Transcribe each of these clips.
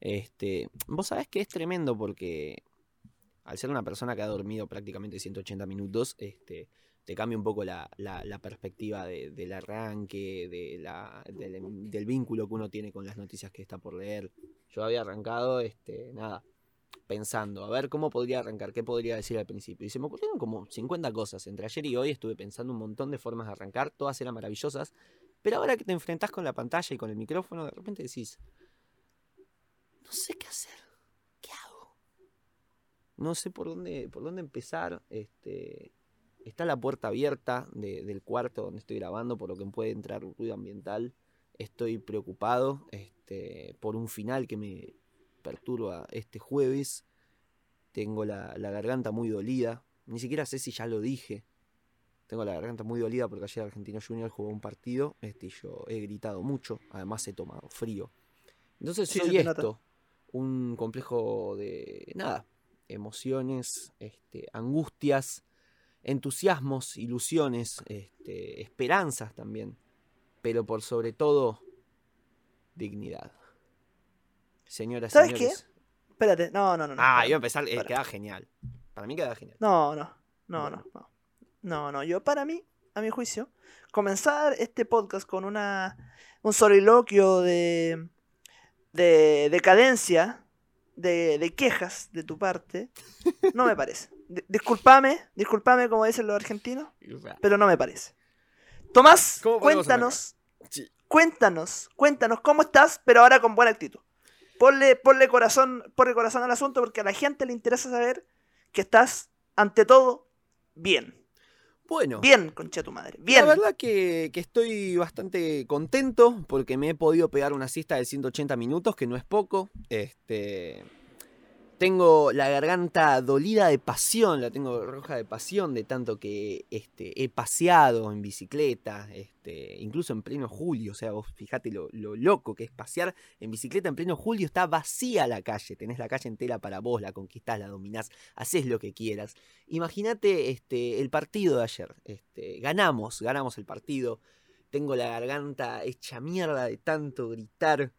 Este, vos sabés que es tremendo porque al ser una persona que ha dormido prácticamente 180 minutos, este, te cambia un poco la, perspectiva del arranque, del, vínculo que uno tiene con las noticias que está por leer. Yo había arrancado, este, nada, pensando, a ver cómo podría arrancar, qué podría decir al principio. Y se me ocurrieron como 50 cosas. Entre ayer y hoy estuve pensando un montón de formas de arrancar, todas eran maravillosas. Pero ahora que te enfrentás con la pantalla y con el micrófono, de repente decís, no sé qué hacer, ¿qué hago? No sé por dónde, por dónde empezar. Este, está la puerta abierta del cuarto donde estoy grabando, por lo que puede entrar ruido ambiental. Estoy preocupado este, por un final que me perturba este jueves. Tengo la, garganta muy dolida. Ni siquiera sé si ya lo dije. Tengo la garganta muy dolida porque ayer Argentino Junior jugó un partido este, y yo he gritado mucho. Además he tomado frío. Entonces soy esto. Un complejo de nada. Emociones, este, angustias, entusiasmos, ilusiones, este, esperanzas también. Pero por sobre todo, dignidad. Señoras ¿Sabes qué? Espérate, no, no, no. ah, iba a empezar, eh, queda genial. Para mí queda genial. No, no, no, no, no. No, no, yo para mí, a mi juicio, comenzar este podcast con una un soliloquio de, de decadencia, de, de quejas de tu parte, no me parece. disculpame, disculpame como dicen los argentinos, pero no me parece. Tomás, cuéntanos, cuéntanos, cuéntanos cómo estás, pero ahora con buena actitud. Ponle, corazón, ponle corazón al asunto porque a la gente le interesa saber que estás, ante todo, bien. Bueno. Bien, concha tu madre. Bien. La verdad que, que, estoy bastante contento porque me he podido pegar una siesta de 180 minutos, que no es poco. Este. Tengo la garganta dolida de pasión, la tengo roja de pasión de tanto que este, he paseado en bicicleta, este, incluso en pleno julio. O sea, vos fíjate lo, loco que es pasear en bicicleta en pleno julio. Está vacía la calle, tenés la calle entera para vos, la conquistás, la dominás, haces lo que quieras. Imagínate este, el partido de ayer. Este, ganamos, ganamos el partido. Tengo la garganta hecha mierda de tanto gritar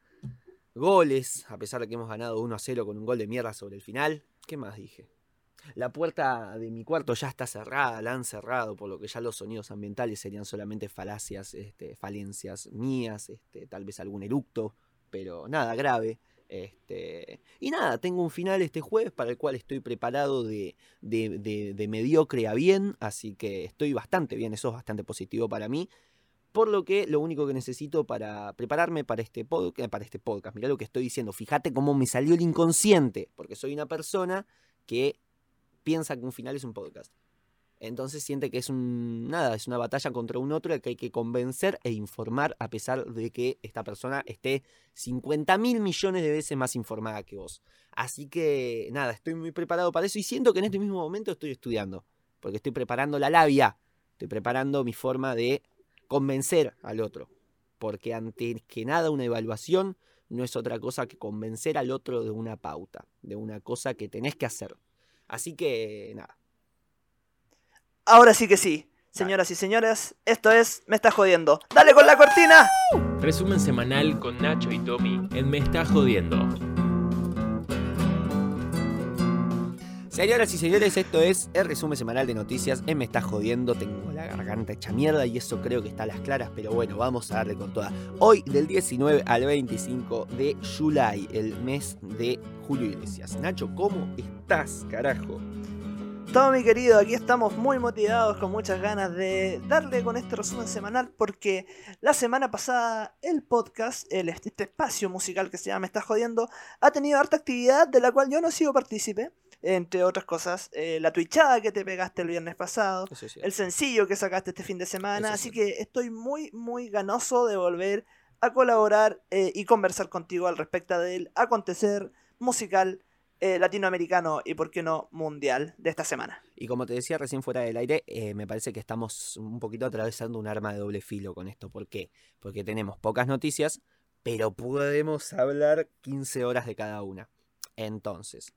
goles, a pesar de que hemos ganado 1 a 0 con un gol de mierda sobre el final. ¿Qué más dije? La puerta de mi cuarto ya está cerrada, la han cerrado, por lo que ya los sonidos ambientales serían solamente falacias, este, falencias mías, este, tal vez algún eructo, pero nada grave. Este, y nada, tengo un final este jueves para el cual estoy preparado de, de, de mediocre a bien, así que estoy bastante bien, eso es bastante positivo para mí. Por lo que lo único que necesito para prepararme para este, podcast, para este podcast, mirá lo que estoy diciendo, fíjate cómo me salió el inconsciente, porque soy una persona que piensa que un final es un podcast. Entonces siente que es un nada, es una batalla contra un otro al que hay que convencer e informar a pesar de que esta persona esté 50 mil millones de veces más informada que vos. Así que nada, estoy muy preparado para eso y siento que en este mismo momento estoy estudiando, porque estoy preparando la labia, estoy preparando mi forma de convencer al otro. Porque antes que nada una evaluación no es otra cosa que convencer al otro de una pauta, de una cosa que tenés que hacer. Así que nada. Ahora sí que sí. Señoras y señores, esto es Me está jodiendo. ¡Dale con la cortina! Resumen semanal con Nacho y Tommy en Me está jodiendo. Señoras y señores, esto es el resumen semanal de noticias. me está jodiendo, tengo la garganta hecha mierda y eso creo que está a las claras, pero bueno, vamos a darle con toda. Hoy, del 19 al 25 de July, el mes de Julio Iglesias. Nacho, ¿cómo estás, carajo? Todo mi querido, aquí estamos muy motivados, con muchas ganas de darle con este resumen semanal, porque la semana pasada el podcast, este espacio musical que se llama Me está jodiendo, ha tenido harta actividad de la cual yo no he sido partícipe entre otras cosas, eh, la twitchada que te pegaste el viernes pasado, el sencillo que sacaste este fin de semana, así que estoy muy, muy ganoso de volver a colaborar eh, y conversar contigo al respecto del acontecer musical eh, latinoamericano y, por qué no, mundial de esta semana. Y como te decía recién fuera del aire, me parece que estamos un poquito atravesando un arma de doble filo con esto. ¿Por qué? Porque tenemos pocas noticias, pero podemos hablar 15 horas de cada una. Entonces,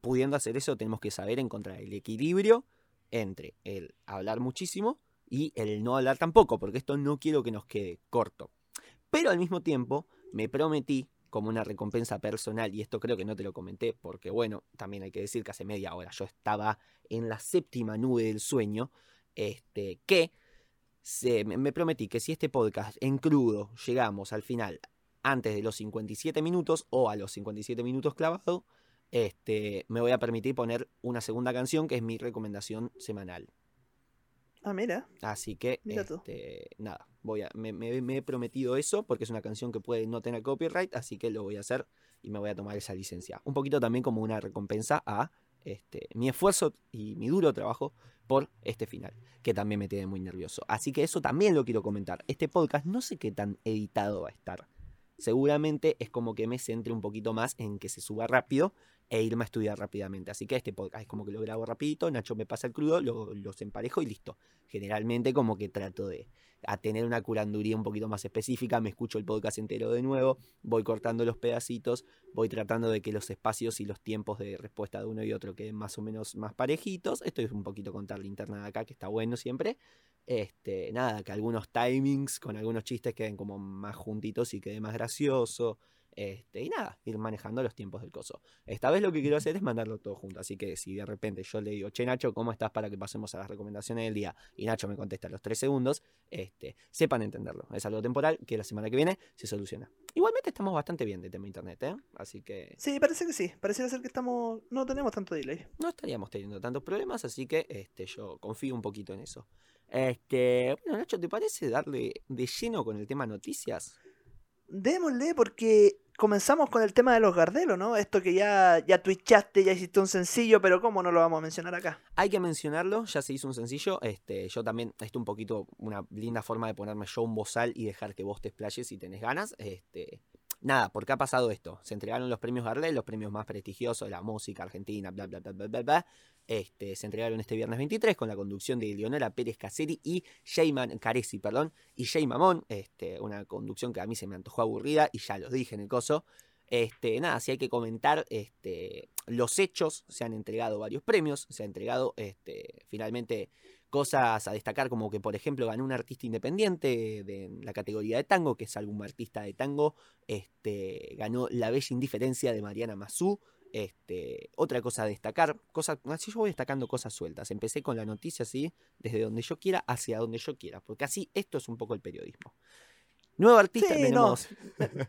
pudiendo hacer eso, tenemos que saber encontrar el equilibrio entre el hablar muchísimo y el no hablar tampoco, porque esto no quiero que nos quede corto. Pero al mismo tiempo, me prometí como una recompensa personal, y esto creo que no te lo comenté, porque bueno, también hay que decir que hace media hora yo estaba en la séptima nube del sueño, este, que se, me me prometí que si este podcast en crudo llegamos al final antes de los 57 minutos o a los 57 minutos clavado, este, me voy a permitir poner una segunda canción que es mi recomendación semanal. Ah, mira. Así que, Mira este, nada, voy a, me, me- me he prometido eso porque es una canción que puede no tener copyright, así que lo voy a hacer y me voy a tomar esa licencia. Un poquito también como una recompensa a este, mi esfuerzo y mi duro trabajo por este final, que también me tiene muy nervioso. Así que eso también lo quiero comentar. Este podcast no sé qué tan editado va a estar. Seguramente es como que me centre un poquito más en que se suba rápido e irme a estudiar rápidamente. Así que este podcast es como que lo grabo rapidito, Nacho me pasa el crudo, lo- los emparejo y listo. Generalmente como que trato de a tener una curanduría un poquito más específica, me escucho el podcast entero de nuevo, voy cortando los pedacitos, voy tratando de que los espacios y los tiempos de respuesta de uno y otro queden más o menos más parejitos. Esto es un poquito contar la de acá, que está bueno siempre. Este, nada, que algunos timings con algunos chistes queden como más juntitos y quede más gracioso. Este, y nada, ir manejando los tiempos del coso. Esta vez lo que quiero hacer es mandarlo todo junto. Así que si de repente yo le digo, che Nacho, ¿cómo estás para que pasemos a las recomendaciones del día? Y Nacho me contesta a los tres segundos, este, sepan entenderlo. Es algo temporal que la semana que viene se soluciona. Igualmente estamos bastante bien de tema internet, ¿eh? Así que Sí, parece que sí. Pareciera ser que estamos. No tenemos tanto delay. no estaríamos teniendo tantos problemas, así que este, yo confío un poquito en eso. Este, bueno, Nacho, ¿te parece darle de lleno con el tema noticias? Démosle porque comenzamos con el tema de los Gardelo, ¿no? Esto que ya, ya twitchaste, ya hiciste un sencillo, pero ¿cómo no lo vamos a mencionar acá? Hay que mencionarlo, ya se hizo un sencillo. Este, yo también, esto un poquito, una linda forma de ponerme yo un bozal y dejar que vos te explayes si tenés ganas. Este, nada, ¿por qué ha pasado esto? Se entregaron los premios Gardel, los premios más prestigiosos de la música argentina, bla, bla, bla, bla, bla, bla. Este, se entregaron este viernes 23 con la conducción de Leonora Pérez Caseri y Sheyman Caresi, perdón, y Jay Mamón, este, una conducción que a mí se me antojó aburrida y ya lo dije en el coso. Este, nada, si hay que comentar este, los hechos, se han entregado varios premios, se ha entregado finalmente cosas a destacar como que por ejemplo ganó un artista independiente de la categoría de tango, que es álbum artista de tango, ganó La Bella Indiferencia de Mariana Mazú, este, otra cosa a destacar, cosas, así yo voy destacando cosas sueltas. Empecé con la noticia así, desde donde yo quiera hacia donde yo quiera, porque así esto es un poco el periodismo. Nuevo artista Sí, no.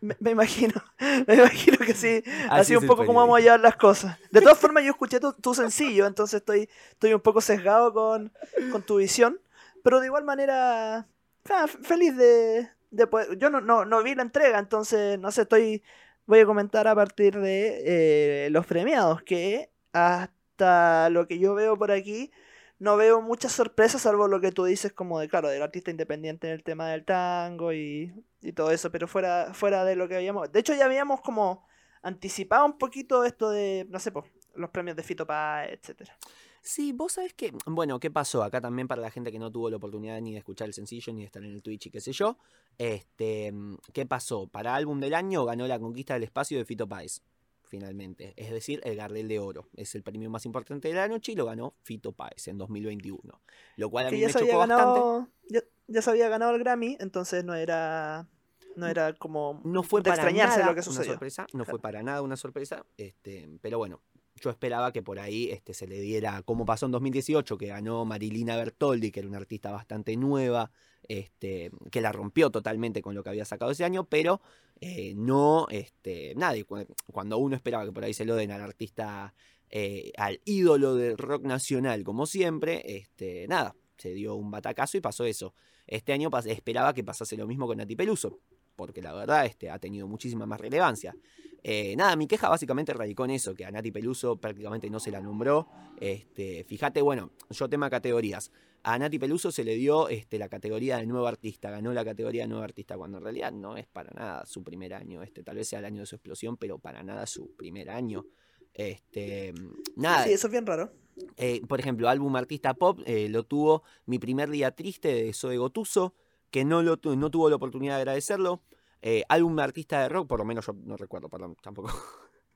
Me, me imagino, me imagino que sí. Así un poco como vamos a llevar las cosas. De todas formas, yo escuché tu, tu sencillo, entonces estoy, estoy un poco sesgado con, con tu visión. Pero de igual manera, ah, feliz de, de poder. Yo no, no, no vi la entrega, entonces no sé, estoy. Voy a comentar a partir de eh, los premiados, que hasta lo que yo veo por aquí, no veo muchas sorpresas, salvo lo que tú dices, como de, claro, del artista independiente en el tema del tango y, y todo eso, pero fuera, fuera de lo que habíamos. De hecho, ya habíamos como anticipado un poquito esto de, no sé, pues, los premios de Fito Páez, etcétera. Sí, vos sabés que, bueno, ¿qué pasó? Acá también para la gente que no tuvo la oportunidad ni de escuchar el sencillo, ni de estar en el Twitch y qué sé yo. Este, mm, ¿qué pasó? Para álbum del año ganó la conquista del espacio de Fito Páez, finalmente. Es decir, el Gardel de Oro. Es el premio más importante de la noche y lo ganó Fito Páez en 2021. Lo cual a mí ya me chocó bastante. ganado, ya, ya se había ganado el Grammy, entonces no era, no era como No fue de para extrañarse nada lo que una sucedió. sorpresa, no fue para nada una sorpresa, este, pero bueno, yo esperaba que por ahí este, se le diera, como pasó en 2018, que ganó Marilina Bertoldi, que era una artista bastante nueva, este, que la rompió totalmente con lo que había sacado ese año, pero eh, no, este, cu- cuando uno esperaba que por ahí se lo den al artista, eh, al ídolo del rock nacional, como siempre, este, nada, se dio un batacazo y pasó eso. Este año esperaba que pasase lo mismo con Nati Peluso, porque la verdad este, ha tenido muchísima más relevancia. Eh, nada, mi queja básicamente radicó en eso, que a Nati Peluso prácticamente no se la nombró. Este, fíjate, bueno, yo tema categorías. A Nati Peluso se le dio este, la categoría de nuevo artista, ganó la categoría de nuevo artista, cuando en realidad no es para nada su primer año. Este, tal vez sea el año de su explosión, pero para nada su primer año. Este, nada, Sí, eso es bien raro. eh, por ejemplo, álbum artista pop eh, lo tuvo Mi primer día triste de Zoe Gotuso, que no, lo no tuvo la oportunidad de agradecerlo. Eh, álbum artista de rock, por lo menos yo no recuerdo, perdón, tampoco.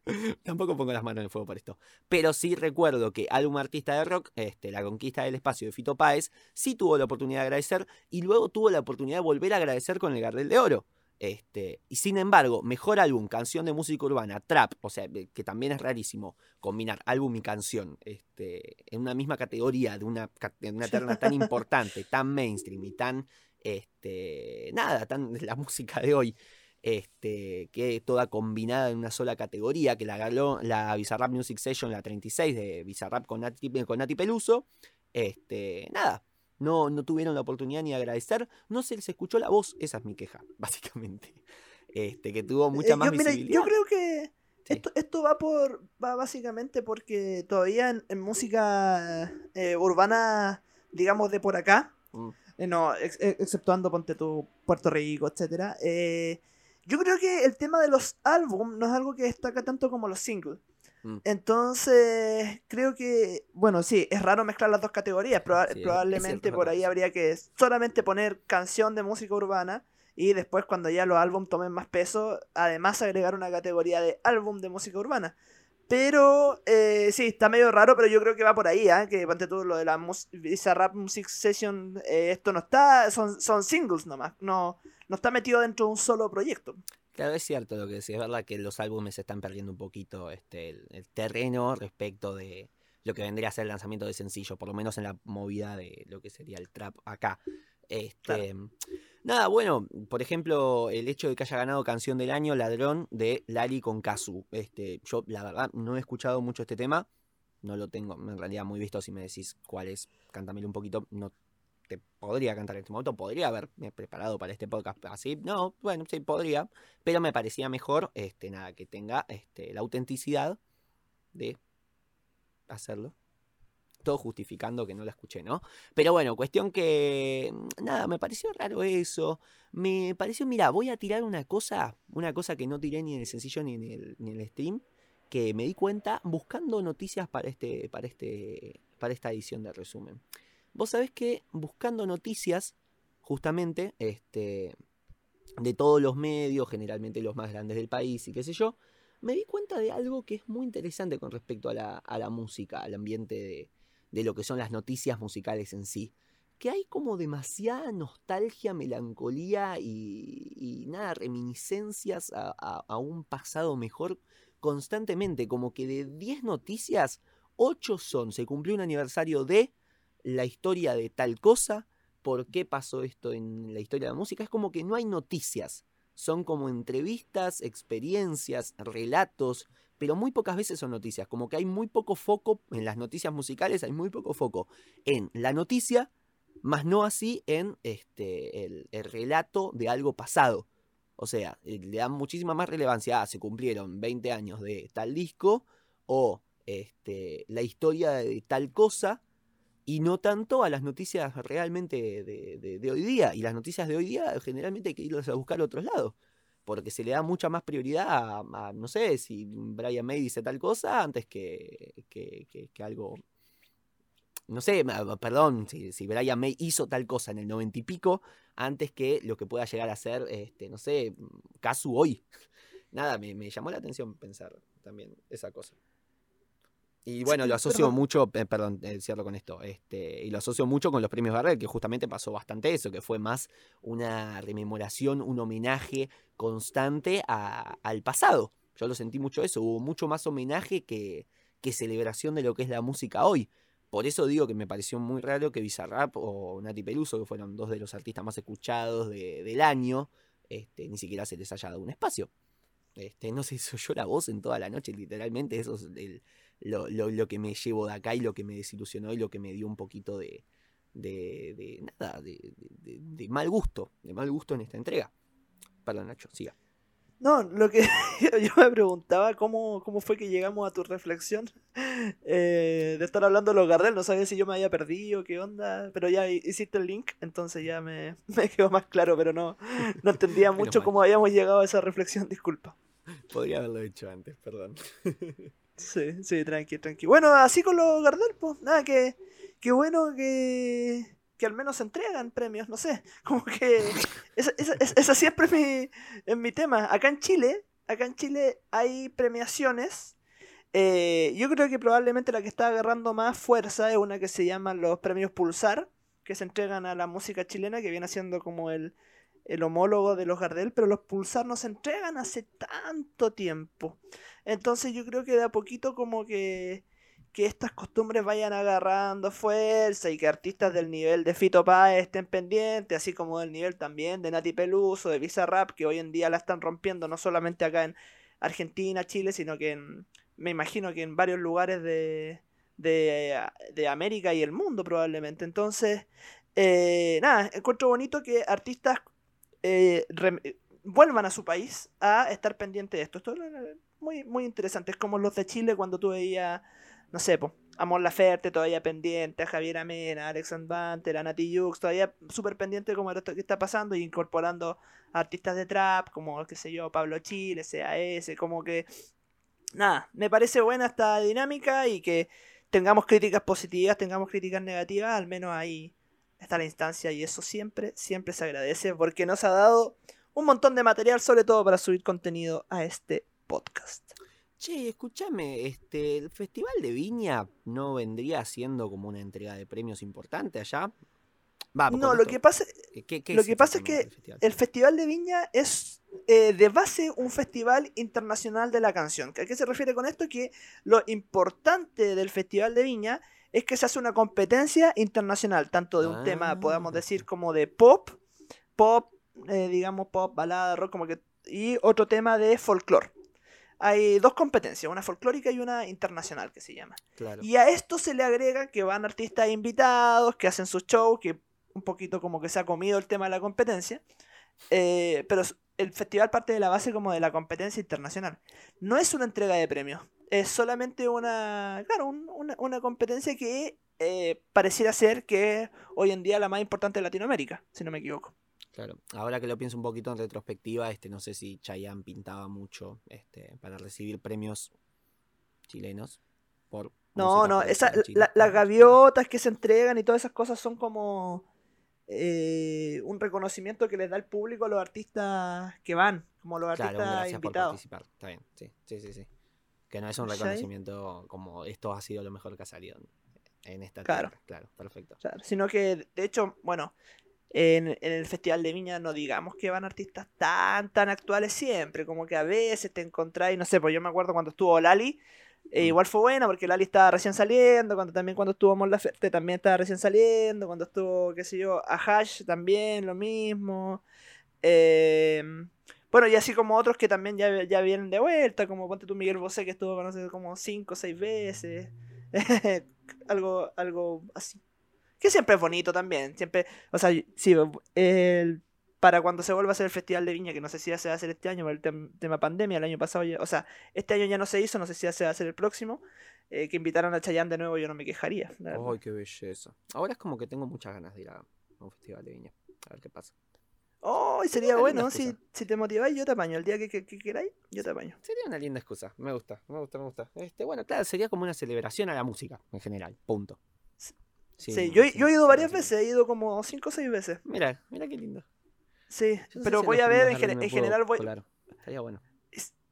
tampoco pongo las manos en el fuego por esto. Pero sí recuerdo que álbum artista de rock, este, La conquista del espacio de Fito Páez, sí tuvo la oportunidad de agradecer y luego tuvo la oportunidad de volver a agradecer con el Gardel de Oro. Este, y sin embargo, mejor álbum, canción de música urbana, trap, o sea, eh, que también es rarísimo combinar álbum y canción este, en una misma categoría, de una, en una terna tan importante, tan mainstream y tan, este, nada, tan la música de hoy, este, que toda combinada en una sola categoría, que la ganó la Bizarrap Music Session, la 36 de Bizarrap con Nati, con Nati Peluso, este, nada, no, no tuvieron la oportunidad ni de agradecer, no se les escuchó la voz, esa es mi queja, básicamente. Este, que tuvo mucha Eh, más yo, mira, visibilidad. yo creo que Sí. esto, esto va por va básicamente porque todavía en, en música eh, urbana, digamos de por acá, Mm. Eh, no, ex- ex- exceptuando ponte tu Puerto Rico, etcétera. eh, yo creo que el tema de los álbum no es algo que destaca tanto como los singles. Mm. Entonces, creo que, bueno, sí, es raro mezclar las dos categorías. proba- Sí, probablemente por ahí habría que solamente poner canción de música urbana y después cuando ya los álbum tomen más peso, además agregar una categoría de álbum de música urbana. Pero eh, sí, está medio raro, pero yo creo que va por ahí, ¿ah? que ponte tú lo de la mus- Bizarrap Music Session, eh, esto no está, son, son singles nomás, no, no está metido dentro de un solo proyecto. Claro, es cierto lo que decís, es verdad que los álbumes están perdiendo un poquito este, el, el terreno respecto de lo que vendría a ser el lanzamiento de sencillo, por lo menos en la movida de lo que sería el trap acá. Este, Nada, bueno, por ejemplo, el hecho de que haya ganado canción del año Ladrón de Lali con Kazu. Este, yo la verdad no he escuchado mucho este tema, no lo tengo en realidad muy visto. Si me decís cuál es, cántamelo un poquito. No te podría cantar en este momento, podría haberme preparado para este podcast así. No, bueno, sí, podría, pero me parecía mejor, este, nada, que tenga este, la autenticidad de hacerlo. Justificando que no la escuché, ¿no? Pero bueno, cuestión que. mm, Nada, me pareció raro eso. Me pareció, mira, voy a tirar una cosa, una cosa que no tiré ni en el sencillo ni en el, ni en el stream, que me di cuenta buscando noticias para este, para este, para esta edición de resumen. Vos sabés que buscando noticias, justamente, este, de todos los medios, generalmente los más grandes del país y qué sé yo, me di cuenta de algo que es muy interesante con respecto a la, a la música, al ambiente de, de lo que son las noticias musicales en sí. Que hay como demasiada nostalgia, melancolía y, nada, reminiscencias a, a- a un pasado mejor constantemente. Como que de 10 noticias, 8 son, se cumplió un aniversario de la historia de tal cosa, por qué pasó esto en la historia de la música. Es como que no hay noticias. Son como entrevistas, experiencias, relatos, pero muy pocas veces son noticias. Como que hay muy poco foco en las noticias musicales, hay muy poco foco en la noticia, más no así en este, el, el relato de algo pasado. O sea, eh, le dan muchísima más relevancia a se cumplieron 20 años de tal disco o este, la historia de tal cosa y no tanto a las noticias realmente de, de- de hoy día. Y las noticias de hoy día generalmente hay que irlas a buscar a otros lados. Porque se le da mucha más prioridad a, no sé, si Brian May dice tal cosa antes que, que, que- algo... No sé, perdón, si, si Brian May hizo tal cosa en el noventa y pico, antes que lo que pueda llegar a ser, este, no sé, Kazu hoy. Nada, me llamó la atención pensar también esa cosa. Y bueno, Sí, lo asocio perdón. mucho, eh, perdón, eh, cierro con esto, este, y lo asocio mucho con los premios Barrel, que justamente pasó bastante eso, que fue más una rememoración, un homenaje constante a- al pasado. Yo lo sentí mucho eso, hubo mucho más homenaje que, que celebración de lo que es la música hoy. Por eso digo que me pareció muy raro que Bizarrap o Nati Peluso, que fueron dos de los artistas más escuchados de- del año, este, ni siquiera se les haya dado un espacio. Este, no se hizo yo la voz en toda la noche, literalmente, eso es el- lo, lo- lo que me llevo de acá y lo que me desilusionó y lo que me dio un poquito de, de, de nada, de, de- mal gusto, de mal gusto en esta entrega. Perdón, Nacho, siga. No, lo que yo me preguntaba cómo, cómo fue que llegamos a tu reflexión eh, de estar hablando de los Gardel. No sabía si yo me había perdido, qué onda, pero ya hi- hiciste el link, entonces ya me, me quedó más claro, pero no, no entendía mucho cómo habíamos llegado a esa reflexión, disculpa. Podría haberlo hecho antes, perdón. Sí, sí, tranqui, tranqui. Bueno, así con los Gardel, pues, nada, que, bueno que, que al menos se entregan premios, no sé, como que esa siempre es mi, es mi tema. Acá en Chile, acá en Chile hay premiaciones. eh, yo creo que probablemente la que está agarrando más fuerza es una que se llama los premios Pulsar, que se entregan a la música chilena, que viene siendo como el, el homólogo de los Gardel, pero los Pulsar no se entregan hace tanto tiempo. Entonces yo creo que de a poquito como que, que estas costumbres vayan agarrando fuerza y que artistas del nivel de Fito Páez estén pendientes, así como del nivel también de Nati Peluso, de Visa Rap, que hoy en día la están rompiendo no solamente acá en Argentina, Chile, sino que en, me imagino que en varios lugares de, de, de América y el mundo probablemente. Entonces, eh, nada, encuentro bonito que artistas eh, vuelvan a su país a estar pendientes de esto. Esto es muy, muy interesante. Es como los de Chile cuando tú veías, no sé, po, a Mon Laferte todavía pendiente, a Javier Amena, Alex Banter, a Nati Jux, todavía súper pendiente como esto que está pasando y incorporando artistas de trap, como, qué sé yo, Pablo Chile, CAS, como que... Nada, me parece buena esta dinámica y que tengamos críticas positivas, tengamos críticas negativas, al menos ahí está la instancia y eso siempre, siempre se agradece porque nos ha dado un montón de material, sobre todo para subir contenido a este podcast. Che, escúchame, este, el Festival de Viña no vendría siendo como una entrega de premios importante allá. Va, No, lo que pasa, ¿qué- qué- qué lo es que pasa es que el festival? el Festival de Viña es eh, de base un festival internacional de la canción. ¿A qué se refiere con esto? Que lo importante del Festival de Viña es que se hace una competencia internacional, tanto de un tema, podamos Ah. decir, como de pop, pop, eh, digamos, pop, balada, rock, como que, y otro tema de folclore. Hay dos competencias, una folclórica y una internacional que se llama. Claro. Y a esto se le agrega que van artistas invitados, que hacen sus shows, que un poquito como que se ha comido el tema de la competencia. Eh, pero el festival parte de la base como de la competencia internacional. No es una entrega de premios, es solamente una, claro, un- una, una competencia que eh, pareciera ser que es hoy en día la más importante de Latinoamérica, si no me equivoco. Claro, ahora que lo pienso un poquito en retrospectiva, este, no sé si Chayanne pintaba mucho este, para recibir premios chilenos por No, no, esa, la- las gaviotas que se entregan y todas esas cosas son como eh, un reconocimiento que les da el público a los artistas que van, como los Claro, artistas gracias por invitados. participar. Está bien, sí, sí, sí, sí. Que no es un reconocimiento como esto ha sido lo mejor que ha salido en- en esta Claro. tierra. Claro, perfecto. Claro, sino que, de hecho, bueno, en, en el Festival de Viña no digamos que van artistas tan, tan actuales siempre, como que a veces te encontráis, no sé, pues yo me acuerdo cuando estuvo Lali, eh, Mm. igual fue buena porque Lali estaba recién saliendo, cuando también cuando estuvo Mon Laferte también estaba recién saliendo, cuando estuvo, qué sé yo, Ahash también lo mismo. Eh, bueno, y así como otros que también ya, ya vienen de vuelta, como ponte tú Miguel Bosé que estuvo con nosotros como 5 o 6 veces. algo, algo así. Que siempre es bonito también. Siempre, o sea, sí, el, para cuando se vuelva a hacer el Festival de Viña, que no sé si ya se va a hacer este año por el tem- tema pandemia, el año pasado, ya- o sea, este año ya no se hizo, no sé si ya se va a hacer el próximo. eh, que invitaron a Chayanne de nuevo, yo no me quejaría. ¡Ay, qué belleza! Ahora es como que tengo muchas ganas de ir a un festival de viña. A ver qué pasa. Oh, sería bueno, si, si te motiváis, yo te apaño. El día que, que- que queráis, yo te apaño. Sería una linda excusa. Me gusta, me gusta, me gusta. Este, bueno, claro, sería como una celebración a la música en general. Punto. Sí, yo, yo he ido varias sí. veces, he ido como 5 o 6 veces. Mira, mira qué lindo. Sí, no pero si voy a ver, en, gen- general voy, colar. Estaría bueno.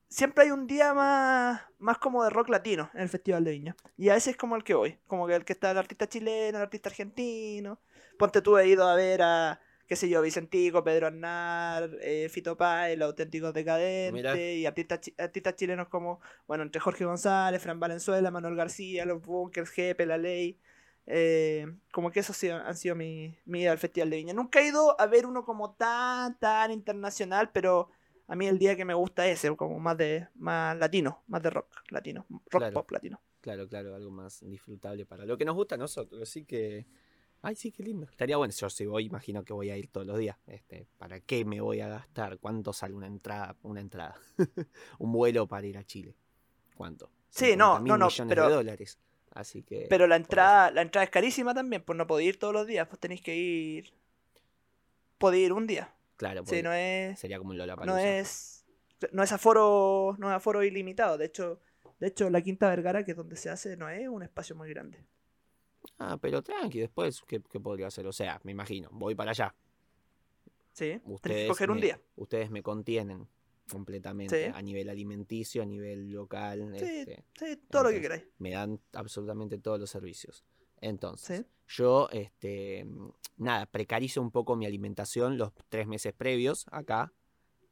siempre hay un día más, más como de rock latino en el Festival de Viña. Y a ese es como el que voy. Como que el que está el artista chileno, el artista argentino. Ponte tú, he ido a ver a, qué sé yo, Vicentico, Pedro Aznar, eh, Fito Páez, Los Auténticos Decadentes. Y artistas, chi- artistas chilenos como, bueno, entre Jorge González, Fran Valenzuela, Manuel García, Los Bunkers, Jepe, La Ley. Eh, como que esos han sido mi, mi ida al Festival de Viña. Nunca he ido a ver uno como tan, tan internacional, pero a mí el día que me gusta es ese, como más de más latino, más de rock latino, rock Claro. pop latino. Claro, claro, algo más disfrutable para lo que nos gusta a nosotros. Así que. Ay, sí, qué lindo. Estaría bueno. Yo si voy, imagino que voy a ir todos los días. Este, ¿Para qué me voy a gastar? ¿Cuánto sale una entrada? Una entrada. Un vuelo para ir a Chile. ¿Cuánto? Sí, no, 50.000 no, no, pero- de dólares. Así que. Pero la entrada, la entrada es carísima también, pues no podéis ir todos los días, pues tenéis que ir. Podéis ir un día. Claro, Sí, porque no es. sería como un No Lollapalooza. es. No es aforo. No es aforo ilimitado. De hecho, de hecho, la Quinta Vergara, que es donde se hace, no es un espacio muy grande. Ah, pero tranqui, después, ¿qué, qué podría hacer? O sea, me imagino, voy para allá. Sí. Ustedes coger un me- día. Ustedes me contienen completamente Sí. a nivel alimenticio, a nivel local. Sí, este, sí, todo lo que queráis. me dan absolutamente todos los servicios. Entonces, Sí. yo, este, nada, precarizo un poco mi alimentación los tres meses previos acá.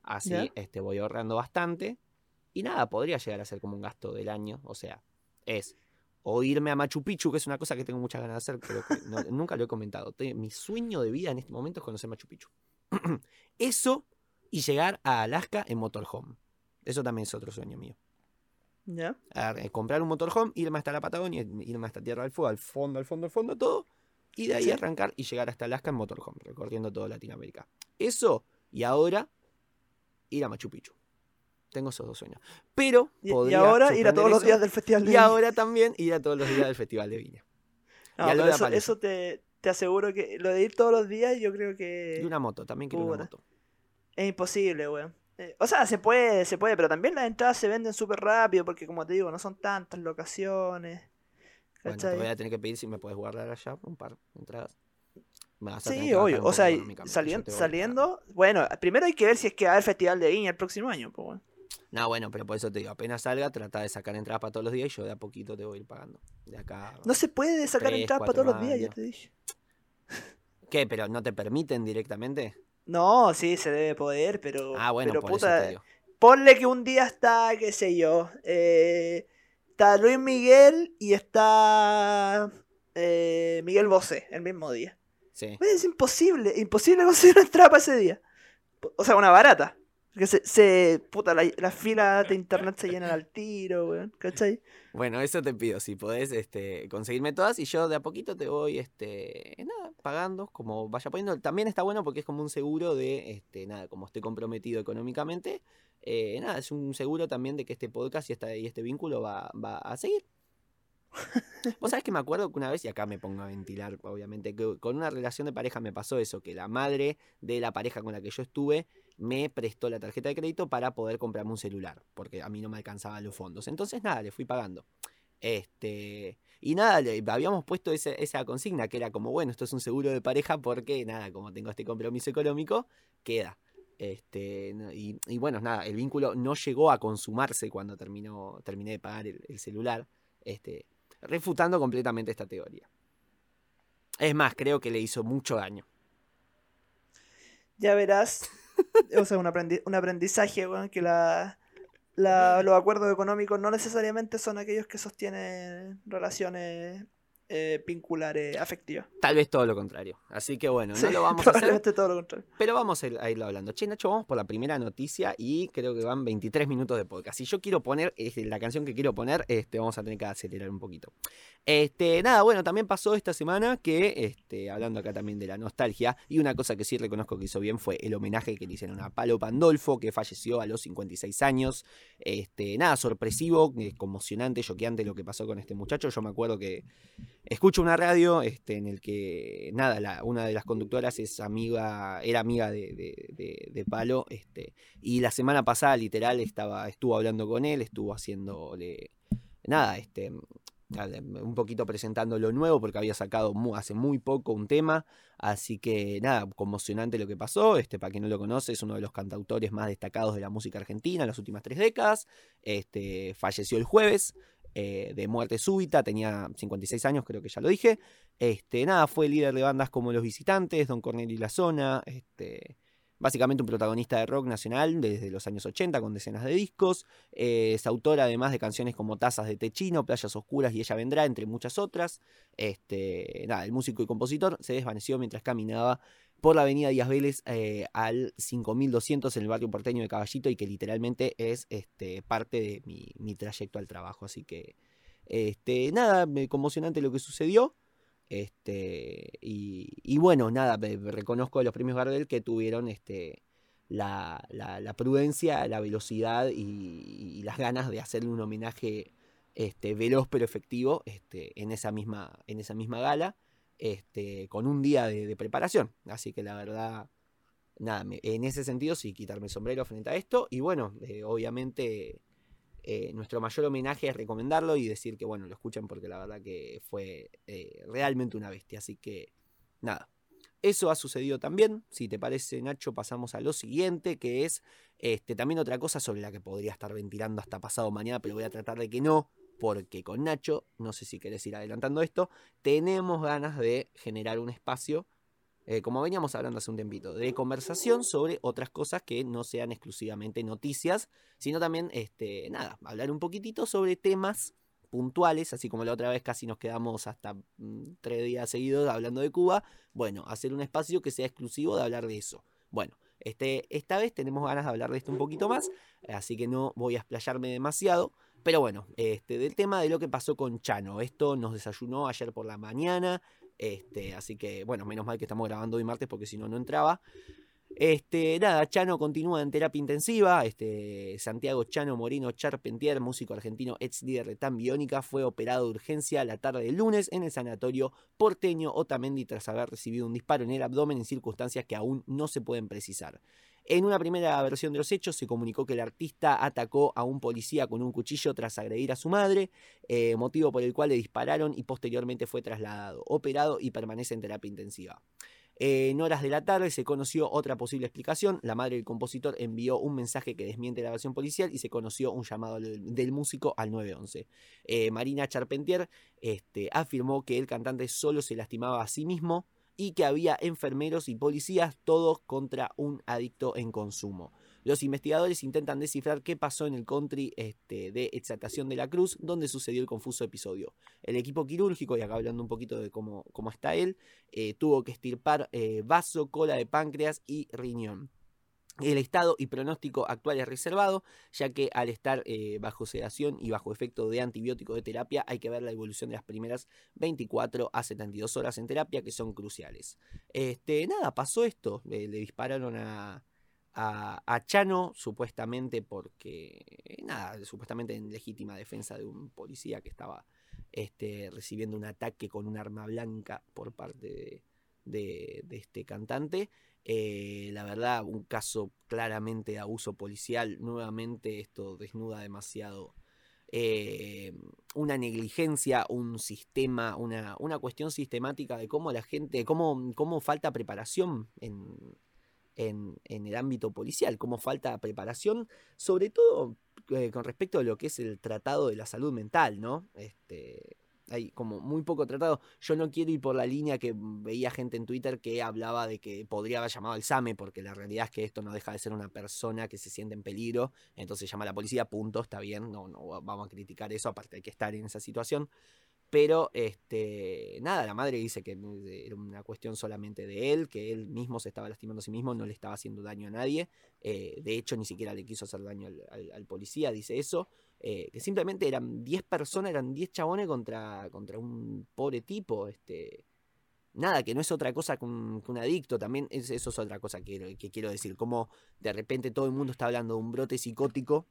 Así Ya. este, voy ahorrando bastante. Y nada, podría llegar a ser como un gasto del año. O sea, es o irme a Machu Picchu, que es una cosa que tengo muchas ganas de hacer, pero que no- nunca lo he comentado. Mi sueño de vida en este momento es conocer Machu Picchu. Eso y llegar a Alaska en motorhome. Eso también es otro sueño mío. ¿Ya? Eh, comprar un motorhome, irme hasta la Patagonia, irme hasta Tierra del Fuego, al fondo, al fondo, al fondo, todo. Y de ahí Sí. arrancar y llegar hasta Alaska en motorhome, recorriendo toda Latinoamérica. Eso, y ahora, ir a Machu Picchu. Tengo esos dos sueños. Pero, Y, y ahora ir a todos los días del Festival de Y Viña. ahora también ir a todos los días del Festival de Viña. No, y a pero Lola eso, eso te, te aseguro que lo de ir todos los días, yo creo Y que una moto, también quiero una moto. Es imposible, weón. Eh, o sea, se puede, se puede, pero también las entradas se venden súper rápido porque, como te digo, no son tantas locaciones. Bueno, te voy a tener que pedir si me puedes guardar allá un par de entradas. Me vas a Sí, obvio. O sea, y económicamente, salien- yo te voy a saliendo, bueno, primero hay que ver si es que va a haber Festival de Viña el próximo año. Pues. No, bueno, pero por eso te digo, apenas salga, trata de sacar entradas para todos los días y yo de a poquito te voy a ir pagando. De acá. No se puede sacar entradas para todos los días, ya te dije. ¿Qué? ¿Pero no te permiten directamente? No, sí, se debe poder, pero. Ah, bueno, pero por puta, eso. Ponle que un día está, qué sé yo, eh, está Luis Miguel y está eh, Miguel Bosé el mismo día. Sí. Es imposible, imposible conseguir una entrada para ese día. O sea, una barata. Porque se, se puta, la- las filas de internet se llenan al tiro, weón, ¿cachai? Bueno, eso te pido, si podés este, conseguirme todas y yo de a poquito te voy este, nada, pagando, como vaya poniendo. También está bueno porque es como un seguro de, este, nada, como estoy comprometido económicamente, eh, nada, es un seguro también de que este podcast y, esta, y este vínculo va, va a seguir. Vos sabés que me acuerdo que una vez, y acá me pongo a ventilar, obviamente, que con una relación de pareja me pasó eso, que la madre de la pareja con la que yo estuve me prestó la tarjeta de crédito para poder comprarme un celular, porque a mí no me alcanzaban los fondos. Entonces, nada, le fui pagando. Este, y nada, le- habíamos puesto esa consigna que era como, bueno, esto es un seguro de pareja porque, nada, como tengo este compromiso económico, queda. Este, y, y bueno, nada, el vínculo no llegó a consumarse cuando terminó, terminé de pagar el, el celular, este, refutando completamente esta teoría. Es más, creo que le hizo mucho daño. Ya verás. O sea, un, aprendi- un aprendizaje, que la, la- los acuerdos económicos no necesariamente son aquellos que sostienen relaciones eh, vinculares afectivas. Tal vez todo lo contrario. Así que bueno, no lo vamos a hacer. todo lo contrario. Pero vamos a irlo hablando. Che, Nacho, vamos por la primera noticia y creo que van 23 minutos de podcast. Si yo quiero poner este, la canción que quiero poner, este, vamos a tener que acelerar un poquito. Este, nada, bueno, también pasó esta semana que, este, hablando acá también de la nostalgia, y una cosa que sí reconozco que hizo bien fue el homenaje que le hicieron a Palo Pandolfo, que falleció a los 56 años. Este, nada, sorpresivo, eh, conmocionante, choqueante lo que pasó con este muchacho. Yo me acuerdo que escucho una radio este, en el que, nada, una de las conductoras es amiga, era amiga de- de Palo, este, y la semana pasada literal estaba, estuvo hablando con él, estuvo haciéndole, nada, este, un poquito presentando lo nuevo porque había sacado hace muy poco un tema, así que nada, conmocionante lo que pasó, este, para quien no lo conoce, es uno de los cantautores más destacados de la música argentina en las últimas tres décadas, este, falleció el jueves, eh, de muerte súbita, tenía 56 años, creo que ya lo dije. Este, nada, fue líder de bandas como Los Visitantes, Don Cornelio y la Zona, este, básicamente un protagonista de rock nacional desde los años 80 con decenas de discos. Eh, es autor además de canciones como Tazas de Techino, Playas Oscuras y Ella Vendrá, entre muchas otras. Este, nada, el músico y compositor se desvaneció mientras caminaba por la avenida Díaz Vélez eh, al 5200 en el barrio porteño de Caballito y que literalmente es este, parte de mi, trayecto al trabajo. Así que, este, nada, conmocionante lo que sucedió. Este, y, bueno, nada, reconozco los premios Gardel que tuvieron este, la, la- prudencia, la velocidad y, las ganas de hacerle un homenaje este, veloz pero efectivo este, en, esa misma, en esa misma gala este, con un día de, preparación. Así que la verdad, nada, en ese sentido sí, quitarme el sombrero frente a esto. Y bueno, eh, obviamente eh, nuestro mayor homenaje es recomendarlo y decir que bueno, lo escuchen porque la verdad que fue eh, realmente una bestia. Así que nada. Eso ha sucedido también. Si te parece, Nacho, pasamos a lo siguiente, que es este, también otra cosa sobre la que podría estar ventilando hasta pasado mañana, pero voy a tratar de que no, porque con Nacho, no sé si querés ir adelantando esto, tenemos ganas de generar un espacio, eh, como veníamos hablando hace un tempito, de conversación sobre otras cosas que no sean exclusivamente noticias, sino también, este, nada, hablar un poquitito sobre temas puntuales, así como la otra vez casi nos quedamos hasta mm, tres días seguidos hablando de Cuba, bueno, hacer un espacio que sea exclusivo de hablar de eso. Bueno, este, esta vez tenemos ganas de hablar de esto un poquito más, así que no voy a explayarme demasiado. Pero bueno, este, del tema de lo que pasó con Chano. Esto nos desayunó ayer por la mañana. Este, así que, bueno, menos mal que estamos grabando hoy martes porque si no, no entraba. Este, nada, Chano continúa en terapia intensiva. Este, Santiago Chano Moreno Charpentier, músico argentino, ex líder de Tan Biónica, fue operado de urgencia la tarde del lunes en el sanatorio porteño Otamendi tras haber recibido un disparo en el abdomen en circunstancias que aún no se pueden precisar. En una primera versión de los hechos se comunicó que el artista atacó a un policía con un cuchillo tras agredir a su madre, eh, motivo por el cual le dispararon y posteriormente fue trasladado, operado y permanece en terapia intensiva. en horas de la tarde se conoció otra posible explicación. La madre del compositor envió un mensaje que desmiente la versión policial y se conoció un llamado del, músico al 911. Eh, Marina Charpentier este, afirmó que el cantante solo se lastimaba a sí mismo y que había enfermeros y policías, todos contra un adicto en consumo. Los investigadores intentan descifrar qué pasó en el country este, de Exaltación de la Cruz, donde sucedió el confuso episodio. El equipo quirúrgico, y acá hablando un poquito de cómo, cómo está él, eh, tuvo que estirpar eh, vaso, cola de páncreas y riñón. El estado y pronóstico actual es reservado, ya que al estar eh, bajo sedación y bajo efecto de antibiótico de terapia hay que ver la evolución de las primeras 24 a 72 horas en terapia que son cruciales. Este, nada, pasó esto, le, dispararon a, a, Chano supuestamente porque, nada, supuestamente en legítima defensa de un policía que estaba este, recibiendo un ataque con un arma blanca por parte de este cantante. Eh, la verdad, un caso claramente de abuso policial. Nuevamente esto desnuda demasiado eh, una negligencia, un sistema, una, una, cuestión sistemática de cómo la gente, cómo, cómo falta preparación en, en, en, el ámbito policial, cómo falta preparación, sobre todo eh, con respecto a lo que es el tratado de la salud mental, ¿no? Este, hay como muy poco tratado. Yo no quiero ir por la línea que veía gente en Twitter que hablaba de que podría haber llamado al SAME, porque la realidad es que esto no deja de ser una persona que se siente en peligro, entonces llama a la policía, punto, está bien, no, no vamos a criticar eso, aparte hay que estar en esa situación. Pero, este, nada, la madre dice que era una cuestión solamente de él, que él mismo se estaba lastimando a sí mismo, no le estaba haciendo daño a nadie. Eh, de hecho, ni siquiera le quiso hacer daño al policía, dice eso. Eh, que simplemente eran 10 personas, eran 10 chabones contra, contra un pobre tipo, este, nada, que no es otra cosa que un, adicto, también eso es otra cosa que, que, quiero decir, como de repente todo el mundo está hablando de un brote psicótico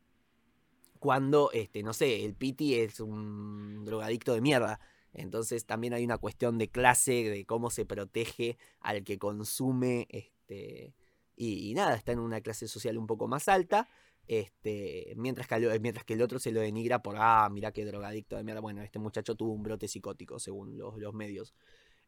cuando, este, no sé, el Piti es un drogadicto de mierda. Entonces también hay una cuestión de clase, de cómo se protege al que consume, este, y nada, está en una clase social un poco más alta. Este, mientras, que, mientras que el otro se lo denigra por, ah, mira qué drogadicto de mierda. Bueno, este muchacho tuvo un brote psicótico, según los, medios.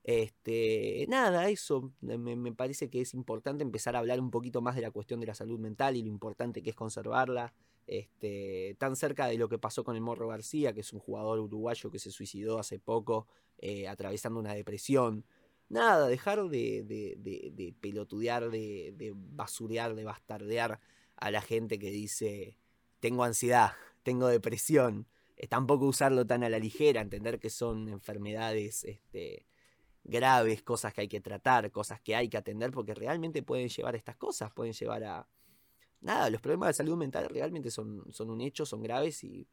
Este, nada, eso me, parece que es importante empezar a hablar un poquito más de la cuestión de la salud mental y lo importante que es conservarla. Este, tan cerca de lo que pasó con el Morro García, que es un jugador uruguayo que se suicidó hace poco, eh, atravesando una depresión. Nada, dejar de, de, de, de pelotudear, de, de basurear, de bastardear a la gente que dice, tengo ansiedad, tengo depresión. Tampoco usarlo tan a la ligera, entender que son enfermedades este, graves, cosas que hay que tratar, cosas que hay que atender, porque realmente pueden llevar a estas cosas, pueden llevar a... Nada, los problemas de salud mental realmente son, son un hecho, son graves y,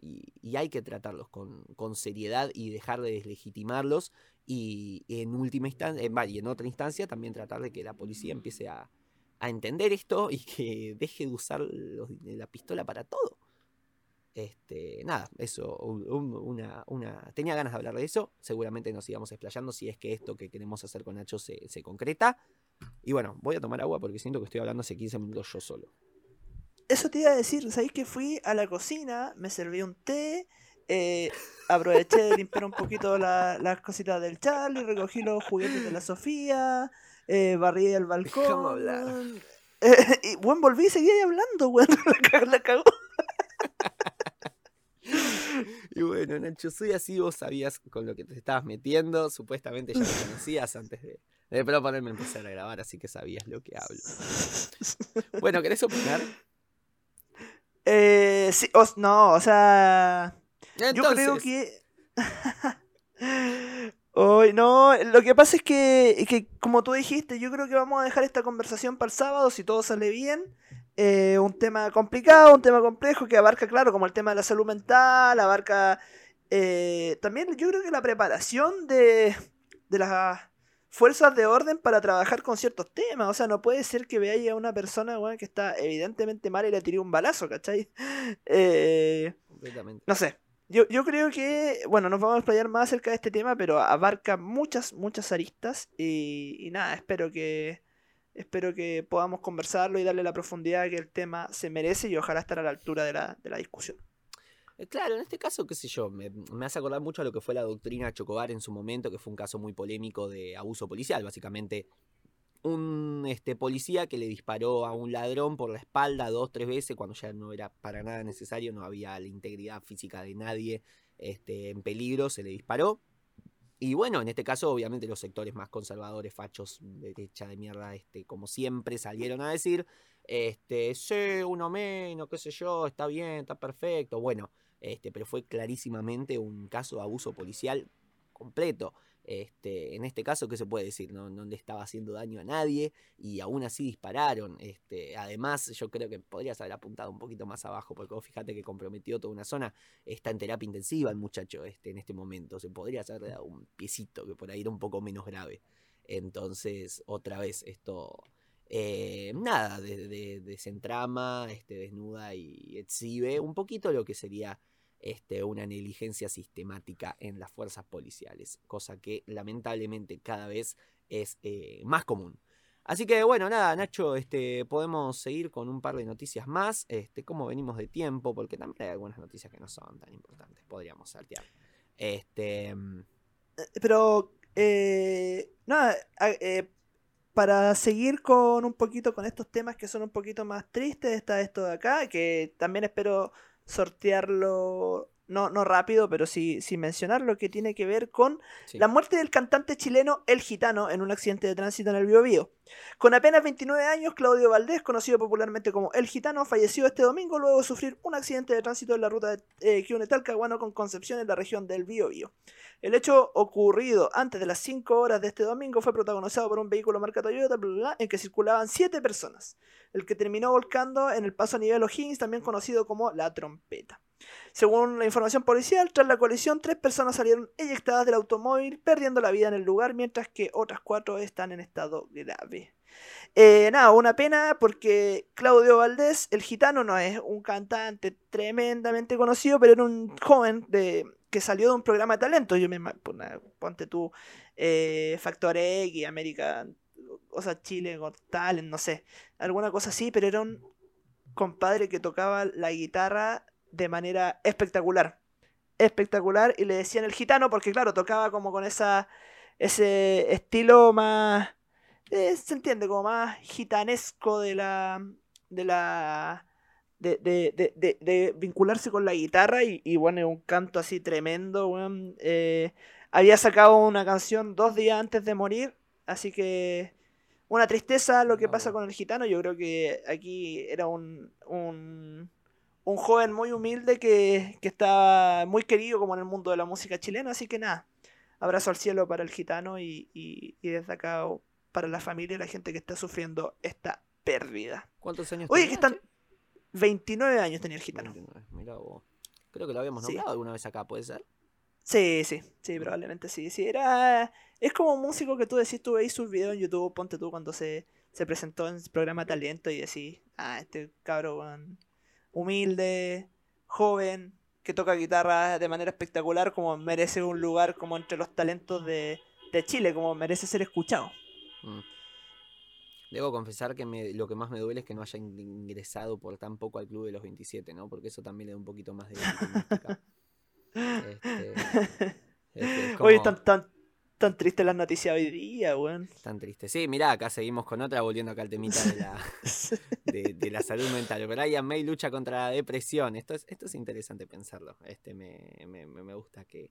y, hay que tratarlos con, con, seriedad y dejar de deslegitimarlos y, en última instancia, y en otra instancia también tratar de que la policía empiece a, a entender esto y que deje de usar la pistola para todo. Este, nada, eso, una, una, tenía ganas de hablar de eso, seguramente nos sigamos explayando si es que esto que queremos hacer con Nacho se, concreta. Y bueno, voy a tomar agua porque siento que estoy hablando hace 15 minutos yo solo. Eso te iba a decir, ¿sabéis que fui a la cocina, me serví un té, eh, aproveché de limpiar un poquito las cositas del Charlie, recogí los juguetes de la Sofía, eh, barrí el balcón. Hablar. Eh, y bueno, volví y seguí ahí hablando, weón. La, cagó. Y bueno, Nacho, soy así, vos sabías con lo que te estabas metiendo, supuestamente ya me conocías antes de, de proponerme empezar a grabar, así que sabías lo que hablo. Bueno, ¿querés opinar? Eh, sí, os- no, o sea. Yo creo Entonces, que. Hoy no, lo que pasa es que, que, como tú dijiste, yo creo que vamos a dejar esta conversación para el sábado si todo sale bien. Eh, un tema complicado, un tema complejo que abarca, claro, como el tema de la salud mental, abarca eh, también yo creo que la preparación de, de las fuerzas de orden para trabajar con ciertos temas. O sea, no puede ser que veáis a una persona weón, que está evidentemente mal y le tiré un balazo, ¿cachai? Eh, completamente. no sé. Yo, yo creo que, bueno, nos vamos a explayar más acerca de este tema, pero abarca muchas, muchas aristas y, y nada, espero que, espero que podamos conversarlo y darle la profundidad que el tema se merece y ojalá estar a la altura de la, de la discusión. Eh, Claro, en este caso, qué sé yo, me, me hace acordar mucho a lo que fue la doctrina Chocobar en su momento, que fue un caso muy polémico de abuso policial. Básicamente, un este, policía que le disparó a un ladrón por la espalda dos, tres veces, cuando ya no era para nada necesario, no había la integridad física de nadie este, en peligro, se le disparó. Y bueno, en este caso, obviamente, los sectores más conservadores, fachos, derecha de mierda, este, como siempre, salieron a decir, este, sí, uno menos, qué sé yo, está bien, está perfecto. Bueno, este, pero fue clarísimamente un caso de abuso policial completo. Este, en este caso, ¿qué se puede decir? No, le estaba haciendo daño a nadie y aún así dispararon. Este, además, yo creo que podrías haber apuntado un poquito más abajo, porque vos fíjate que comprometió toda una zona. Está en terapia intensiva el muchacho este, en este momento. Se podría haber dado un piecito que por ahí era un poco menos grave. Entonces, otra vez, esto. eh, nada, de, de- desentrama, este, desnuda y exhibe un poquito lo que sería este, una negligencia sistemática en las fuerzas policiales, cosa que lamentablemente cada vez es eh, más común. Así que bueno, nada, Nacho, este, podemos seguir con un par de noticias más, este, cómo venimos de tiempo, porque también hay algunas noticias que no son tan importantes, podríamos saltear. Este, mm, Pero, eh, nada, eh, para seguir con un poquito con estos temas que son un poquito más tristes, está esto de acá, que también espero sortearlo, no, no rápido, pero sí, sí mencionarlo, que tiene que ver con sí. la muerte del cantante chileno El Gitano en un accidente de tránsito en el Biobío. Con apenas 29 años, Claudio Valdés, conocido popularmente como El Gitano, falleció este domingo luego de sufrir un accidente de tránsito en la ruta de eh, Quiune-Talcahuano con Concepción en la región del Biobío. El hecho ocurrido antes de las 5 horas de este domingo fue protagonizado por un vehículo marca Toyota bla, bla, bla, en que circulaban 7 personas, el que terminó volcando en el paso a nivel O'Higgins, también conocido como La Trompeta. Según la información policial, tras la colisión, tres personas salieron eyectadas del automóvil, perdiendo la vida en el lugar, mientras que otras cuatro están en estado grave. Eh, nada, una pena porque Claudio Valdés, el gitano, no es un cantante tremendamente conocido, pero era un joven de, que salió de un programa de talento. Yo me ponte tú eh, Factor X, América, o sea, Chile Talent, no sé, alguna cosa así, pero era un compadre que tocaba la guitarra de manera espectacular. Espectacular, y le decían el gitano porque, claro, tocaba como con esa ese estilo más eh, se entiende como más gitanesco de la de la de, de- de- de- vincularse con la guitarra y, y, bueno, es un canto así tremendo, weón. Eh, había sacado una canción dos días antes de morir, así que una tristeza lo que pasa bueno. con el gitano. Yo creo que aquí era un, un, un joven muy humilde que, que estaba muy querido como en el mundo de la música chilena, así que nada, abrazo al cielo para el gitano y, y, y desde acá para la familia y la gente que está sufriendo esta pérdida. ¿Cuántos años Oye, tenía, que están che? 29 años tenía el gitano. 29, mirá vos. Creo que lo habíamos Sí. nombrado alguna vez acá, ¿puede ser? Sí, sí, sí, probablemente sí. Sí, era. Es como un músico que tú decís, tú veis sus videos en YouTube, ponte tú cuando se, se presentó en el programa Talento y decís, ah, este cabro weón, humilde, joven, que toca guitarra de manera espectacular, como merece un lugar como entre los talentos de, de Chile, como merece ser escuchado. Mm. Debo confesar que me- lo que más me duele es que no haya in- ingresado por tan poco al club de los 27, ¿no? Porque eso también le da un poquito más de. Este, este, es Oye, como- Tan triste las noticias hoy día, weón. Tan triste. Sí, mirá, acá seguimos con otra, volviendo acá al temita de la, de, de la salud mental. Brian May lucha contra la depresión. Esto es, esto es interesante pensarlo. Este me, me me gusta que,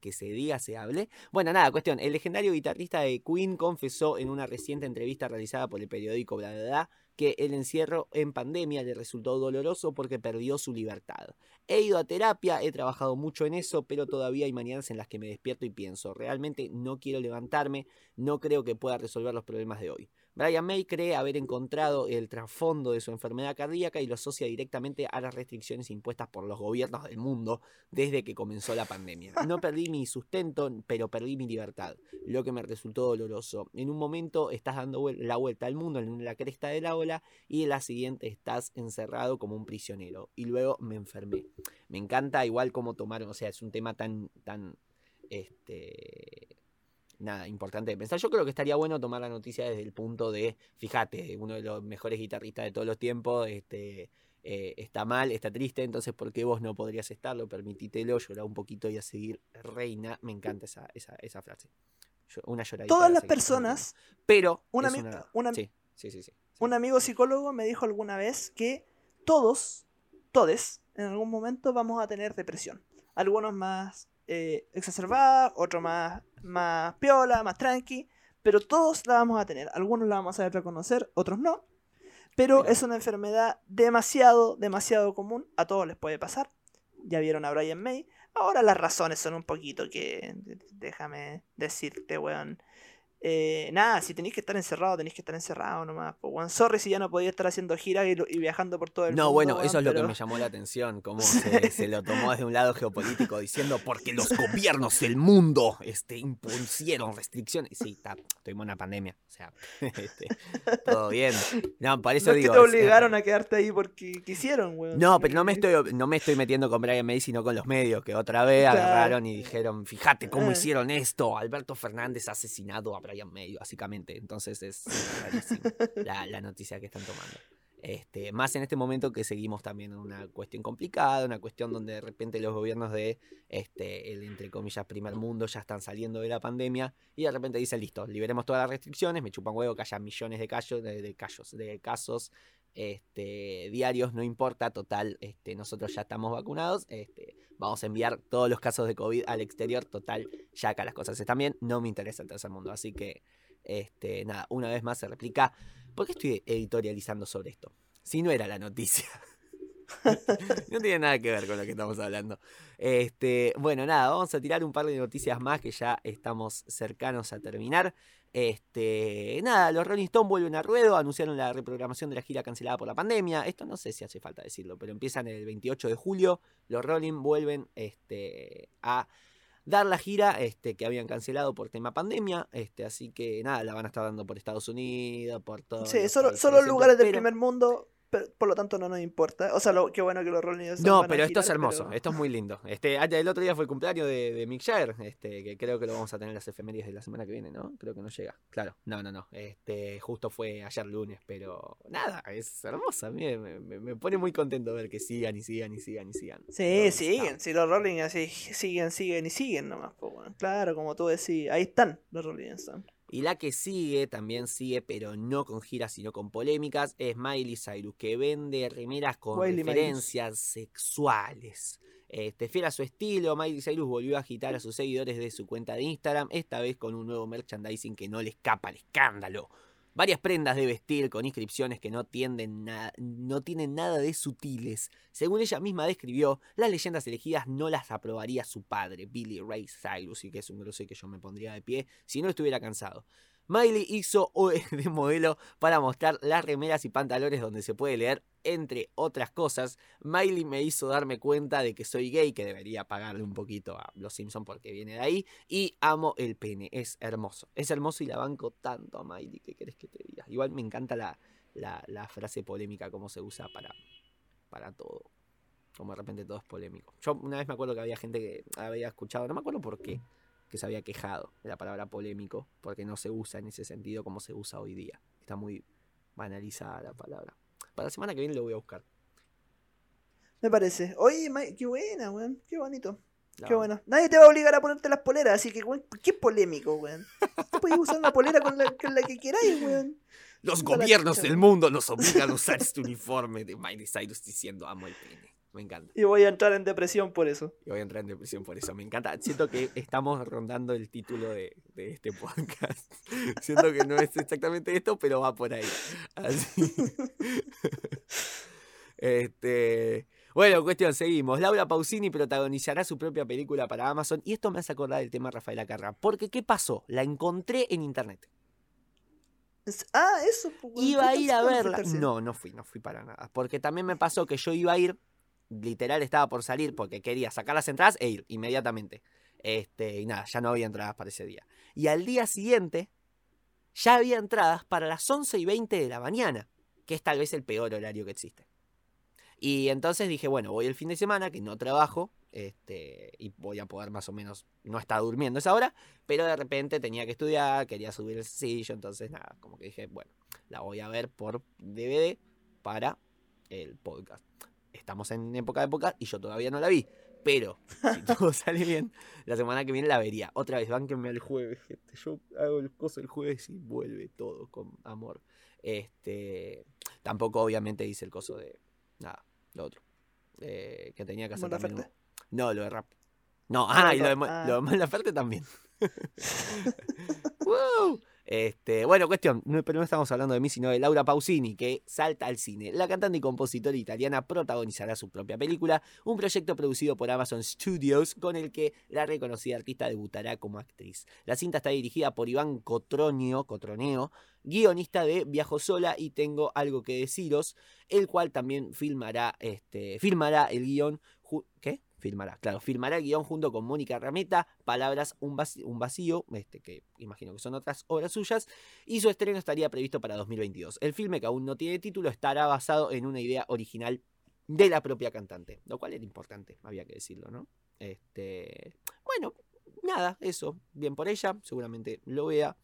que, se diga, se hable. Bueno, nada, cuestión. El legendario guitarrista de Queen confesó en una reciente entrevista realizada por el periódico Bla Bla que el encierro en pandemia le resultó doloroso porque perdió su libertad. He ido a terapia, he trabajado mucho en eso, pero todavía hay mañanas en las que me despierto y pienso, realmente no quiero levantarme, no creo que pueda resolver los problemas de hoy. Brian May cree haber encontrado el trasfondo de su enfermedad cardíaca y lo asocia directamente a las restricciones impuestas por los gobiernos del mundo desde que comenzó la pandemia. No perdí mi sustento, pero perdí mi libertad, lo que me resultó doloroso. En un momento estás dando la vuelta al mundo en la cresta de la ola y en la siguiente estás encerrado como un prisionero. Y luego me enfermé. Me encanta igual cómo tomaron, o sea, es un tema tan, tan, este, nada, importante de pensar. Yo creo que estaría bueno tomar la noticia desde el punto de, fíjate, uno de los mejores guitarristas de todos los tiempos, este, eh, está mal, está triste, entonces ¿por qué vos no podrías estarlo? Permitítelo, llorar un poquito y a seguir reina. Me encanta esa, esa, esa frase. Yo- Una lloradita. Todas las personas. Pero un ami- una- un am- sí, sí, sí, sí. sí. un amigo psicólogo me dijo alguna vez que todos, todes, en algún momento vamos a tener depresión. Algunos más eh, exacerbadas, otros más, más piola, más tranqui, pero todos la vamos a tener. Algunos la vamos a saber reconocer, otros no. Pero es una enfermedad demasiado, demasiado común. A todos les puede pasar. Ya vieron a Brian May. Ahora las razones son un poquito que. Déjame decirte, weón. Eh, nada, si tenéis que estar encerrado, tenéis que estar encerrado nomás. po, weón. Sorry si ya no podía estar haciendo gira y, viajando por todo el mundo. No, bueno, eso es lo que me llamó la atención, cómo se, se lo tomó desde un lado geopolítico diciendo porque los gobiernos del mundo este, impusieron restricciones. Sí, está, tuvimos una pandemia, o sea, este, todo bien. No, por eso No es que digo. te es- obligaron a quedarte ahí porque quisieron, weón. No, pero no me estoy, no me estoy metiendo con Brian May, sino con los medios, que otra vez Claro. agarraron y dijeron, fíjate cómo Eh. hicieron esto, Alberto Fernández ha asesinado a Brian May, básicamente. Entonces es la, la noticia que están tomando. Este, más en este momento que seguimos también en una cuestión complicada, una cuestión donde de repente los gobiernos de este, el entre comillas primer mundo ya están saliendo de la pandemia y de repente dicen listo, liberemos todas las restricciones, me chupan huevo que haya millones de casos, de, de callos- de casos este, diarios, no importa, total, este, nosotros ya estamos vacunados, este, vamos a enviar todos los casos de COVID al exterior, total, ya acá las cosas están bien, no me interesa el tercer mundo, así que, este, nada, una vez más se replica, ¿por qué estoy editorializando sobre esto? Si no era la noticia. no tiene nada que ver con lo que estamos hablando. Este, bueno, nada, vamos a tirar un par de noticias más que ya estamos cercanos a terminar. Este, nada, los Rolling Stones vuelven a ruedo, anunciaron la reprogramación de la gira cancelada por la pandemia. Esto no sé si hace falta decirlo, pero empiezan el 28 de julio. Los Rolling vuelven este, a dar la gira este, que habían cancelado por tema pandemia. Este, así que nada, la van a estar dando por Estados Unidos, por todo. Sí, solo, solo lugares del primer mundo, pero por lo tanto no nos importa. O sea, lo, qué bueno que los Rolling Stones No, van a pero esto es hermoso, pero- esto es muy lindo. Este, ah, el otro día fue el cumpleaños de, de Mick Jagger, este, que creo que lo vamos a tener en las efemérides de la semana que viene, ¿no? Creo que no llega. Claro, no, no, no. Este, justo fue ayer lunes, pero nada, es hermoso. A mí me, me- me pone muy contento ver que sigan y sigan y sigan y sigan. Sí, No, siguen. está- Si los Rolling así siguen, siguen y siguen nomás. weón. Claro, como tú decís, ahí están los Rolling Stones. Y la que sigue, también sigue, pero no con giras, sino con polémicas, es Miley Cyrus, que vende remeras con Miley. referencias sexuales. Este, fiel a su estilo, Miley Cyrus volvió a agitar a sus seguidores de su cuenta de Instagram, esta vez con un nuevo merchandising que no le escapa al escándalo. Varias prendas de vestir con inscripciones que no, tienen nada de sutiles. Según ella misma describió, las leyendas elegidas no las aprobaría su padre, Billy Ray Cyrus, y que es un grosero que yo me pondría de pie si no estuviera cansado. Miley hizo de modelo para mostrar las remeras y pantalones donde se puede leer, entre otras cosas, Miley me hizo darme cuenta de que soy gay, que debería pagarle un poquito a Los Simpson porque viene de ahí, y amo el pene, es hermoso, es hermoso y la banco tanto a Miley, ¿qué querés que te diga? Igual me encanta la, la, la frase polémica, cómo se usa para, para todo, como de repente todo es polémico. Yo una vez me acuerdo que había gente que había escuchado, no me acuerdo por qué, que se había quejado de la palabra polémico, porque no se usa en ese sentido como se usa hoy día. Está muy banalizada la palabra. Para la semana que viene lo voy a buscar. Me parece. Oye, qué buena, weón. Qué bonito. Qué No. bueno. Nadie te va a obligar a ponerte las poleras, así que, weón, qué polémico, weón. Tú puedes usar una polera con la, con la que queráis, weón. Los gobiernos del mundo nos obligan a usar este uniforme de Miley Cyrus diciendo amo el pene. Me encanta. Y voy a entrar en depresión por eso. Y voy a entrar en depresión por eso. Me encanta. Siento que estamos rondando el título de, de este podcast. Siento que no es exactamente esto, pero va por ahí. Así. Este. Bueno, cuestión, seguimos. Laura Pausini protagonizará su propia película para Amazon. Y esto me hace acordar del tema Rafaela Carrà. Porque, ¿qué pasó? La encontré en internet. Ah, eso. pues. Iba a ¿Qué ir a verla. No, no fui, no fui para nada. Porque también me pasó que yo iba a ir, literal estaba por salir porque quería sacar las entradas e ir inmediatamente. Este, y nada, ya no había entradas para ese día. Y al día siguiente, ya había entradas para las 11 y 20 de la mañana, que es tal vez el peor horario que existe. Y entonces dije, bueno, voy el fin de semana, que no trabajo, este, y voy a poder más o menos no estar durmiendo esa hora, pero de repente tenía que estudiar, quería subir el sencillo, entonces nada, como que dije, bueno, la voy a ver por DVD para el podcast. Estamos en época de podcast y yo todavía no la vi. Pero, si todo sale bien, la semana que viene la vería. Otra vez, bánquenme el jueves, gente. Yo hago el coso el jueves y vuelve todo con amor. Este. Tampoco, obviamente, dice el coso de. Nada, lo otro. Eh, que tenía que hacer ¿Mon también. Un- No, lo de rap. No, Ah, ah, y lo- de, ah. lo de Mon Laferte también. ¡Woo! Este, bueno, cuestión, pero no estamos hablando de mí, sino de Laura Pausini, que salta al cine. La cantante y compositora italiana protagonizará su propia película, un proyecto producido por Amazon Studios, con el que la reconocida artista debutará como actriz. La cinta está dirigida por Iván Cotronio, Cotroneo, guionista de Viajo Sola y Tengo Algo que Deciros, el cual también filmará, este, filmará el guion. ¿Qué? Filmará, claro, filmará el guion junto con Mónica Rameta, Palabras, un vacío, un vacío este, que imagino que son otras obras suyas, y su estreno estaría previsto para 2022. El filme, que aún no tiene título, estará basado en una idea original de la propia cantante, lo cual era importante, había que decirlo, ¿no? Este, bueno, nada, eso, bien por ella, seguramente lo vea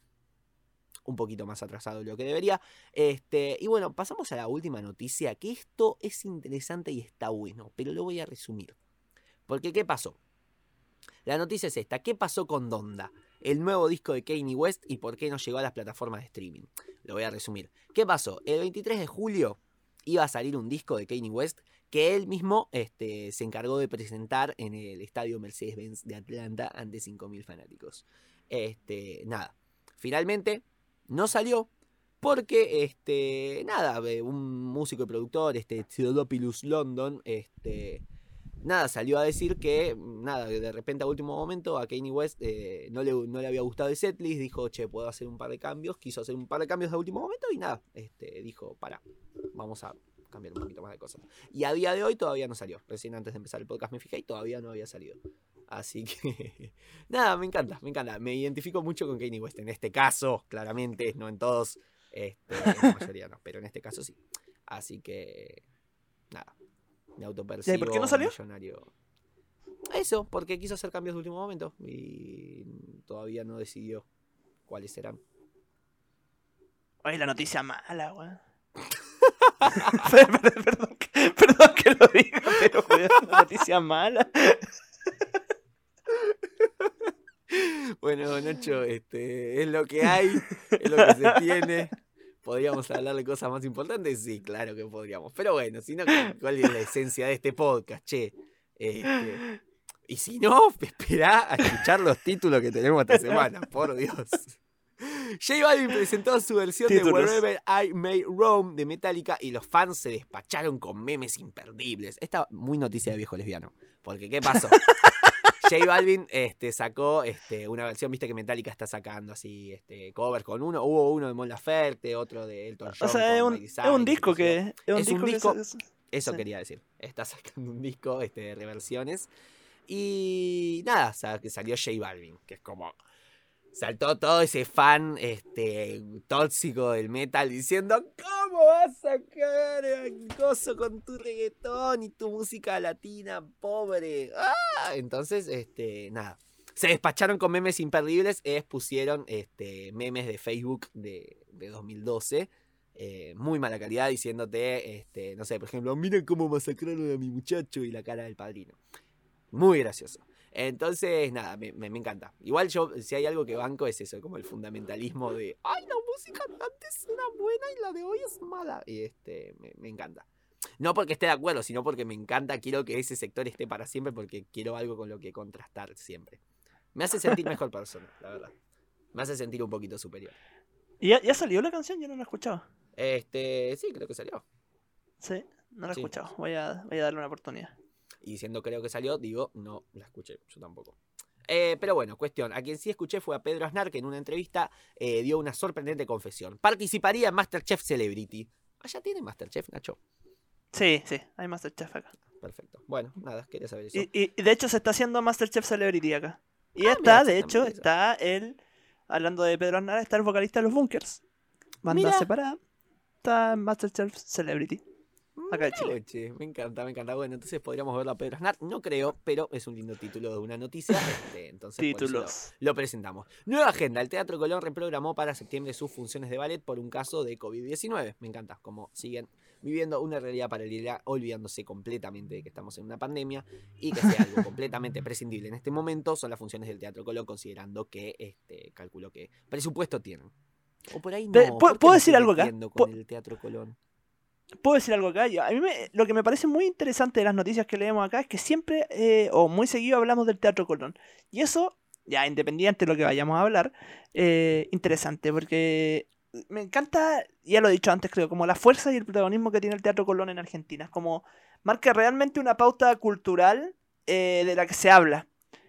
un poquito más atrasado de lo que debería. Este, y bueno, pasamos a la última noticia, que esto es interesante y está bueno, pero lo voy a resumir. Porque, ¿qué pasó? La noticia es esta, ¿qué pasó con Donda? El nuevo disco de Kanye West y por qué no llegó a las plataformas de streaming. Lo voy a resumir. ¿Qué pasó? El 23 de julio iba a salir un disco de Kanye West que él mismo este, se encargó de presentar en el estadio Mercedes-Benz de Atlanta ante 5.000 fanáticos. Este, nada. Finalmente, no salió porque, este, nada, eh, un músico y productor, este, Theodopilus London, este, nada, salió a decir que, nada, de repente a último momento a Kanye West eh, no, le, no le había gustado el setlist, dijo, che, puedo hacer un par de cambios, quiso hacer un par de cambios a último momento y nada, este, dijo, para, vamos a cambiar un poquito más de cosas. Y a día de hoy todavía no salió, recién antes de empezar el podcast me fijé y todavía no había salido. Así que, nada, me encanta, me encanta. Me identifico mucho con Kanye West en este caso, claramente, no en todos, este, en la mayoría no, pero en este caso sí. Así que, nada, me autopercibo ¿Y por qué no salió? millonario. Eso, porque quiso hacer cambios de último momento y todavía no decidió cuáles serán. Oye, la noticia mala, weón. perdón, perdón, que- perdón que lo diga, pero weón, la noticia mala. Bueno, Nacho, este, es lo que hay, es lo que se tiene. ¿Podríamos hablar de cosas más importantes? Sí, claro que podríamos. Pero bueno, si no, ¿cuál es la esencia de este podcast, che? Este, y si no, esperá a escuchar los títulos que tenemos esta semana, por Dios. J Balvin presentó su versión de. Wherever I May Roam de Metallica y los fans se despacharon con memes imperdibles. Esta muy noticia de viejo lesbiano. Porque, ¿qué pasó? J Balvin este, sacó este, una versión, viste que Metallica está sacando así, este, covers con uno. Hubo uno de Mon Laferte, otro de Elton John. O sea, es un, es disco que. Es un Es un disco, que Eso Sí. quería decir. Está sacando un disco este, de reversiones. Y nada, que salió J Balvin, que es como. Saltó todo ese fan este, tóxico del metal diciendo: ¿Cómo vas a sacar el coso con tu reggaetón y tu música latina pobre? ¡Ah! Entonces, este, nada. Se despacharon con memes imperdibles. Es pusieron este, memes de Facebook de, de 2012 eh, muy mala calidad diciéndote, este, no sé, por ejemplo, miren cómo masacraron a mi muchacho y la cara del padrino. Muy gracioso. Entonces, nada, me, me- me encanta. Igual yo, si hay algo que banco es eso, como el fundamentalismo de, ay, la música antes era buena y la de hoy es mala. Y este, me, me encanta. No porque esté de acuerdo, sino porque me encanta, quiero que ese sector esté para siempre porque quiero algo con lo que contrastar siempre. Me hace sentir mejor persona, la verdad. Me hace sentir un poquito superior. ¿Y ya, ya salió la canción? Yo no la he escuchado. Este, sí, creo que salió. Sí, no la he Sí. escuchado. Voy a, voy a darle una oportunidad. Y diciendo creo que salió, digo, no la escuché, yo tampoco. Eh, pero bueno, cuestión. A quien sí escuché fue a Pedro Aznar, que en una entrevista eh, dio una sorprendente confesión. Participaría en Masterchef Celebrity. Ah, ya tiene Masterchef, Nacho. Sí, sí, hay Masterchef acá. Perfecto. Bueno, nada, quería saber eso. Y, y- de hecho se está haciendo Masterchef Celebrity acá. Y Ah, está, mira, de hecho, está el. Hablando de Pedro Aznar, está el vocalista de los Bunkers. Banda Mira. separada. Está Masterchef Celebrity. Acá Mira, Chile. che, me encanta, me encanta. Bueno, entonces podríamos verlo a Pedro Aznar. No creo, pero es un lindo título de una noticia. este, entonces, lo- Títulos. Lo presentamos. Nueva agenda. El Teatro Colón reprogramó para septiembre sus funciones de ballet por un caso de COVID-19. Me encanta cómo siguen viviendo una realidad paralela, olvidándose completamente de que estamos en una pandemia y que sea algo completamente prescindible en este momento son las funciones del Teatro Colón, considerando que, este, calculo que presupuesto tienen. O por ahí no. Pe- ¿por ¿puedo- puedo decir algo acá? con el Teatro Colón? ¿Puedo decir algo acá? A mí lo que me parece muy interesante de las noticias que leemos acá es que siempre eh, o muy seguido hablamos del Teatro Colón. Y eso, ya independiente de lo que vayamos a hablar, eh, interesante porque me encanta, ya lo he dicho antes creo, como la fuerza y el protagonismo que tiene el Teatro Colón en Argentina. Como marca realmente una pauta cultural eh, de la que se habla.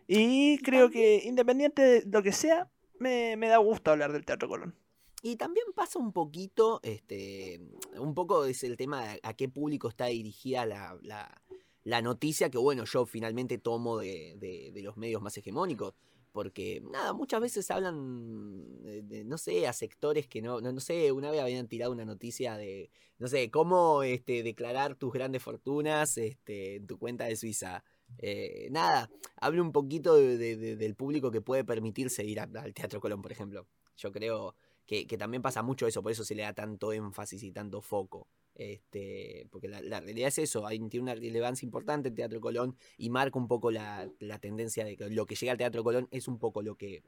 Y creo que independiente de lo que sea, me, me da gusto hablar del Teatro Colón. Y también pasa un poquito, este, un poco es el tema de a qué público está dirigida la, la- noticia que, bueno, yo finalmente tomo de, de- los medios más hegemónicos. Porque, nada, muchas veces hablan, de, no sé, a sectores que no, no, sé, una vez habían tirado una noticia de, no sé, cómo este, declarar tus grandes fortunas este, en tu cuenta de Suiza. Eh, nada, hablo un poquito de- de- de- del público que puede permitirse ir al Teatro Colón, por ejemplo. Yo creo que, también pasa mucho eso, por eso se le da tanto énfasis y tanto foco. Este, porque la, la realidad es eso, hay, tiene una relevancia importante el Teatro Colón y marca un poco la, la tendencia de que lo que llega al Teatro Colón es un poco lo que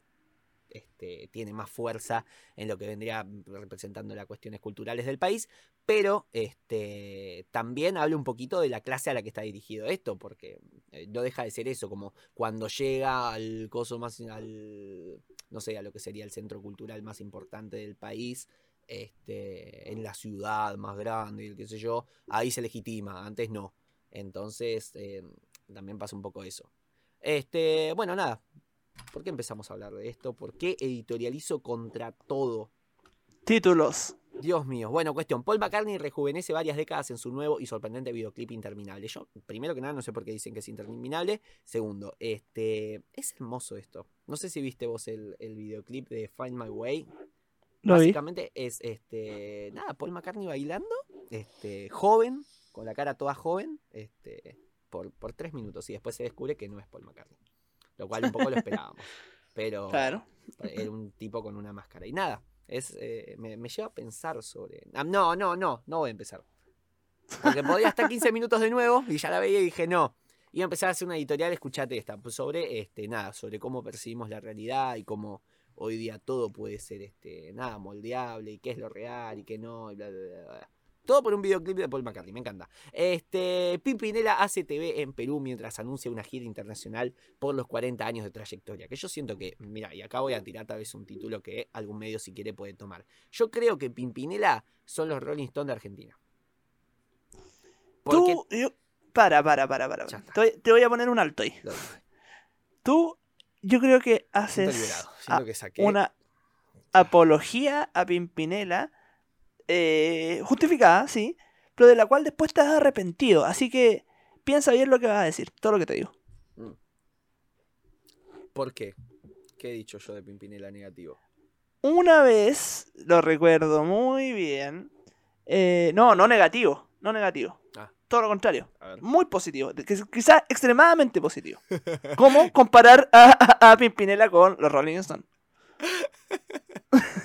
este, tiene más fuerza en lo que vendría representando las cuestiones culturales del país, pero este, también habla un poquito de la clase a la que está dirigido esto, porque eh, no deja de ser eso, como cuando llega al coso más, al, no sé, a lo que sería el centro cultural más importante del país, este, en la ciudad más grande, y qué sé yo, ahí se legitima, antes no. Entonces, eh, también pasa un poco eso. Este, bueno, nada. ¿Por qué empezamos a hablar de esto? ¿Por qué editorializo contra todo? Títulos. Dios mío. Bueno, cuestión. Paul McCartney rejuvenece varias décadas en su nuevo y sorprendente videoclip interminable. Yo, primero que nada, no sé por qué dicen que es interminable. Segundo, este. Es hermoso esto. No sé si viste vos el, el videoclip de Find My Way. Vi. Básicamente es este. Nada, Paul McCartney bailando. Este. Joven. Con la cara toda joven. Este. Por, por tres minutos. Y después se descubre que no es Paul McCartney. Lo cual un poco lo esperábamos. Pero. Claro. Era un tipo con una máscara. Y nada, es, eh, me, me lleva a pensar sobre. Ah, no, no, no, no voy a empezar. Porque podía estar 15 minutos de nuevo y ya la veía y dije, no. Iba a empezar a hacer una editorial, escuchate esta, pues sobre este, nada, sobre cómo percibimos la realidad y cómo hoy día todo puede ser este, nada, moldeable y qué es lo real y qué no, y bla, bla, bla, bla. Todo por un videoclip de Paul McCartney, me encanta. Este, Pimpinela hace TV en Perú mientras anuncia una gira internacional por los 40 años de trayectoria. Que yo siento que, mira, y acá voy a tirar tal vez un título que algún medio si quiere puede tomar. Yo creo que Pimpinela son los Rolling Stones de Argentina. Porque Tú, yo- para, para, para, para. Te, voy, a poner un alto ahí. Tú, yo creo que haces liberado, a- siento que saqué. una apología a Pimpinela eh, justificada, sí, pero de la cual después te has arrepentido. Así que piensa bien lo que vas a decir, todo lo que te digo. Mm. ¿Por qué? ¿Qué he dicho yo de Pimpinela negativo? Una vez, lo recuerdo muy bien, eh, no, no negativo, no negativo. Ah. Todo lo contrario. Muy positivo, quizás extremadamente positivo. ¿Cómo comparar a, a- a Pimpinela con los Rolling Stones?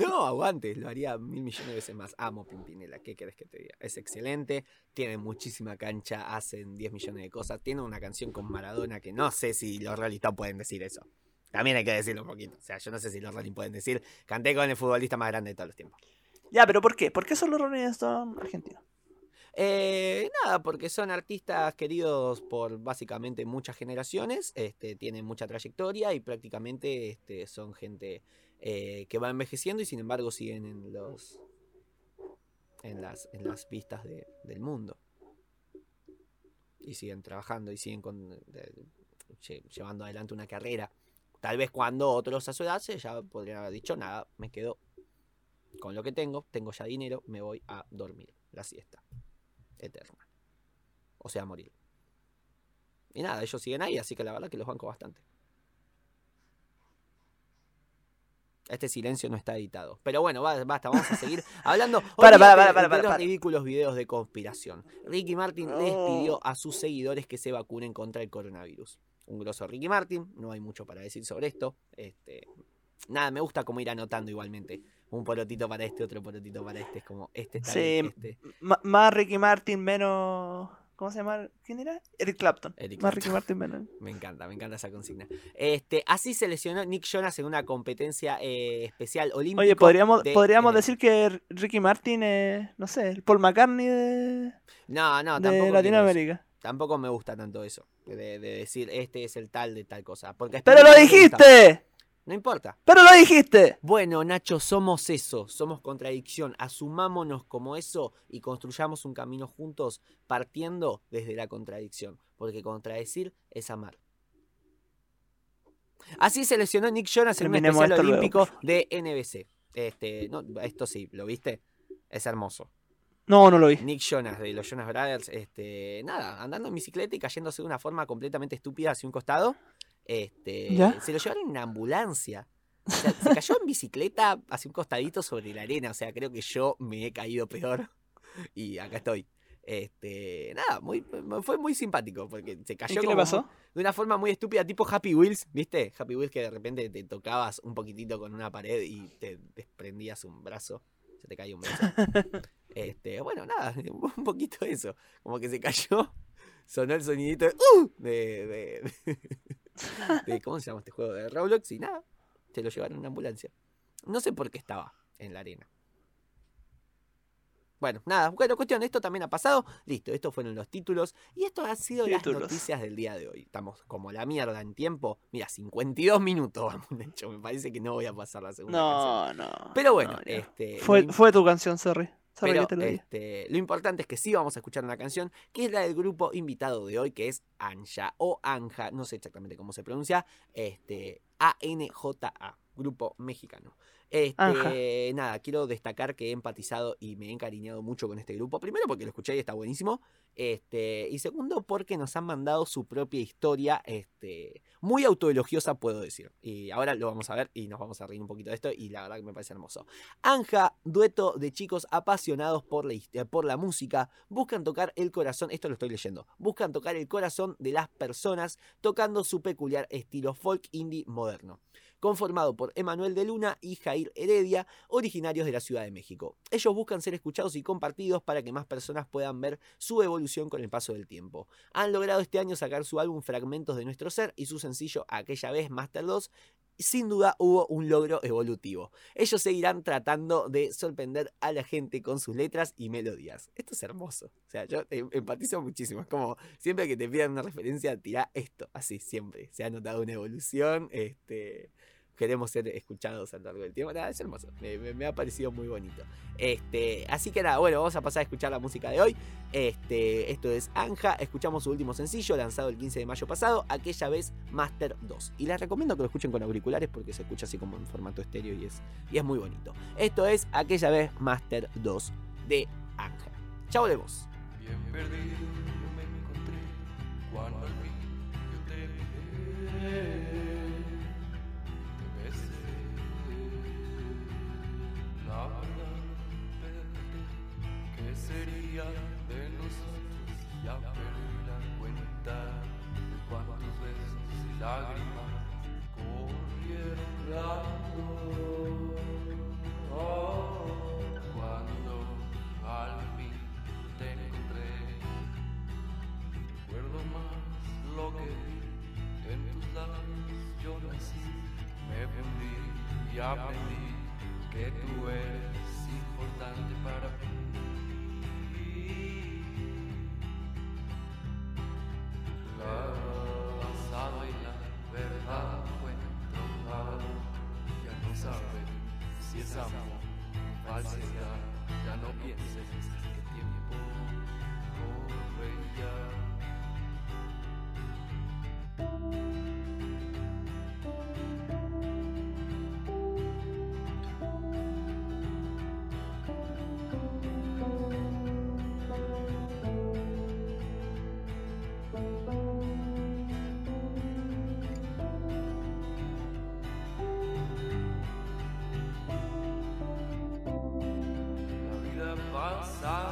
No, aguante, lo haría mil millones de veces más. Amo Pimpinela, ¿qué querés que te diga? Es excelente, tiene muchísima cancha, hacen 10 millones de cosas, tiene una canción con Maradona que no sé si los realistas pueden decir eso. También hay que decirlo un poquito. O sea, yo no sé si los realistas pueden decir, canté con el futbolista más grande de todos los tiempos. Ya, pero ¿por qué? ¿Por qué son los Rolling Stones argentinos? Eh, nada, porque son artistas queridos por básicamente muchas generaciones, este, tienen mucha trayectoria y prácticamente este, son gente eh, que va envejeciendo y sin embargo siguen en los en las, en las vistas de- del mundo. Y siguen trabajando y siguen llevando adelante una carrera. Tal vez cuando otros a su se ya podrían haber dicho, nada, me quedo con lo que tengo, tengo ya dinero, me voy a dormir la siesta eterna. O sea, morir. Y nada, ellos siguen ahí, así que la verdad que los banco bastante. Este silencio no está editado. Pero bueno, ba- basta, vamos a seguir hablando. Para, para, para, para, de para, los ridículos videos de conspiración. Ricky Martin les pidió a sus seguidores que se vacunen contra el coronavirus. Un grosso Ricky Martin, no hay mucho para decir sobre esto. Este, nada, me gusta como ir anotando igualmente. Un porotito para este, otro porotito para este. Es como, este está Sí, bien, este. Más Ricky Martin, menos. ¿Cómo se llama? ¿Quién era? Eric Clapton. Eric más Clapton. Ricky Martin, menos. Me encanta, me encanta esa consigna. Este, así se lesionó Nick Jonas en una competencia eh, especial olímpica. Oye, podríamos, de podríamos decir que Ricky Martin es, no sé, el Paul McCartney de, No, no, de tampoco. quiero Latinoamérica. Tampoco me gusta tanto eso. De, de decir este es el tal de tal cosa. Porque ¡Pero lo dijiste! No importa. ¡Pero lo dijiste! Bueno, Nacho, somos eso, somos contradicción. Asumámonos como eso y construyamos un camino juntos partiendo desde la contradicción. Porque contradecir es amar. Así se lesionó Nick Jonas en un Terminemos especial esto luego, olímpico de NBC. Este, no, esto sí, ¿lo viste? Es hermoso. No, no lo vi. Nick Jonas de los Jonas Brothers, este, nada, andando en bicicleta y cayéndose de una forma completamente estúpida hacia un costado. Este, ¿Ya? se lo llevaron en una ambulancia. O sea, se cayó en bicicleta hacia un costadito sobre la arena. O sea, creo que yo me he caído peor. Y acá estoy. Este, nada, muy, fue muy simpático porque se ¿Y cayó qué le pasó? de una forma muy estúpida, tipo Happy Wheels, ¿viste? Happy Wheels que de repente te tocabas un poquitito con una pared y te desprendías un brazo, se te caía un brazo. este, bueno, nada, un poquito eso, como que se cayó, sonó el sonidito de, ¡uh! de, de- de- ¿cómo se llama este juego? De Roblox y nada, se lo llevaron en una ambulancia. No sé por qué estaba en la arena. Bueno, nada, bueno, cuestión, esto también ha pasado. Listo, estos fueron los títulos. Y esto ha sido las noticias del día de hoy. Estamos como la mierda en tiempo. Mira, 52 minutos vamos, de hecho. Me parece que no voy a pasar la segunda canción. No, no. Pero bueno, no, este. fue, fue tu canción, sorry. Pero, lo este, lo importante es que sí vamos a escuchar una canción que es la del grupo invitado de hoy, que es Anja o Anja, no sé exactamente cómo se pronuncia, este, A-N-J-A, grupo mexicano. Este, nada, quiero destacar que he empatizado y me he encariñado mucho con este grupo. Primero porque lo escuché y está buenísimo. Este, y segundo porque nos han mandado su propia historia, este, muy autoelogiosa puedo decir. Y ahora lo vamos a ver y nos vamos a reír un poquito de esto y la verdad que me parece hermoso. Anja, dueto de chicos apasionados por la, eh, por la música, buscan tocar el corazón, esto lo estoy leyendo, buscan tocar el corazón de las personas tocando su peculiar estilo folk indie moderno. Conformado por Emanuel de Luna y Jair Heredia, originarios de la Ciudad de México. Ellos buscan ser escuchados y compartidos para que más personas puedan ver su evolución con el paso del tiempo. Han logrado este año sacar su álbum Fragmentos de Nuestro Ser y su sencillo Aquella vez Master 2. Sin duda hubo un logro evolutivo. Ellos seguirán tratando de sorprender a la gente con sus letras y melodías. Esto es hermoso. O sea, yo em- empatizo muchísimo. Es como siempre que te pidan una referencia, tira esto. Así, siempre. Se ha notado una evolución. Este. Queremos ser escuchados a lo largo del tiempo. Nada, es hermoso. Me, ha parecido muy bonito. Este, así que nada, bueno, vamos a pasar a escuchar la música de hoy. Este, esto es Anja. Escuchamos su último sencillo, lanzado el 15 de mayo pasado, aquella vez Master 2. Y les recomiendo que lo escuchen con auriculares porque se escucha así como en formato estéreo y es, y es muy bonito. Esto es aquella vez Master 2 de Anja. Chao, volvemos. Bien perdido me encontré cuando al fin yo te miré, Sería de nosotros? Ya perdí la cuenta de cuántos besos y lágrimas corrieron dando. Oh, cuando al fin te encontré, recuerdo más lo que vi en tus labios. Yo nací, me fundí y aprendí que tú eres importante para mí. Vida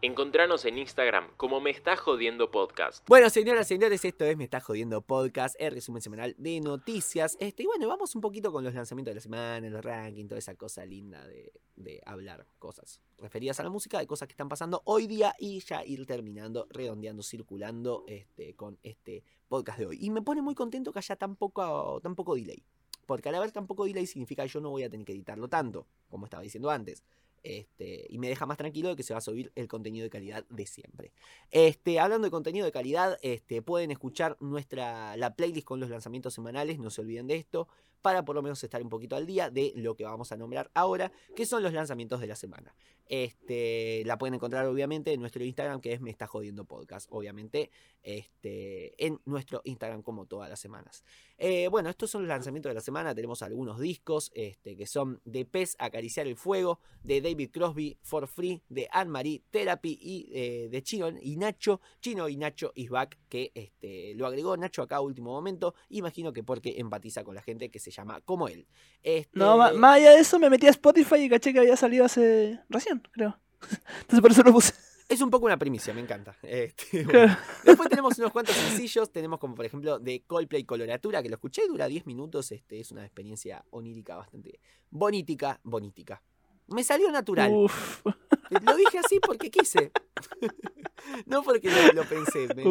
Encontranos en Instagram como Me Está Jodiendo Podcast. Bueno, señoras y señores, esto es Me Está Jodiendo Podcast, el resumen semanal de noticias. Este, y bueno, vamos un poquito con los lanzamientos de la semana, los rankings, toda esa cosa linda de, de hablar cosas referidas a la música, de cosas que están pasando hoy día y ya ir terminando, redondeando, circulando este, con este podcast de hoy. Y me pone muy contento que haya tan poco, tan poco delay. Porque al haber tan poco delay significa que yo no voy a tener que editarlo tanto, como estaba diciendo antes. Este, y me deja más tranquilo de que se va a subir el contenido de calidad de siempre. Este, hablando de contenido de calidad, este, pueden escuchar nuestra, la playlist con los lanzamientos semanales, no se olviden de esto, para por lo menos estar un poquito al día de lo que vamos a nombrar ahora, que son los lanzamientos de la semana. Este, la pueden encontrar obviamente en nuestro Instagram, que es Me Está Jodiendo Podcast, obviamente este, en nuestro Instagram como todas las semanas. Eh, bueno, estos son los lanzamientos de la semana, tenemos algunos discos este, que son de Pez Acariciar el Fuego, de David Crosby, For Free, de Anne-Marie, Therapy y eh, de Chino y Nacho, Chino y Nacho is back, que este, lo agregó Nacho acá a último momento, imagino que porque empatiza con la gente que se llama como él. Este, No, más allá de eso me metí a Spotify y caché que había salido hace recién, creo. Entonces por eso lo puse. Es un poco una primicia, me encanta. Este, bueno. Claro. Después tenemos unos cuantos sencillos, tenemos como por ejemplo de Coldplay Coloratura, que lo escuché, dura 10 minutos, este, es una experiencia onírica bastante bonítica, bonítica. Me salió natural. Uf. Lo dije así porque quise. no porque lo, lo pensé, me,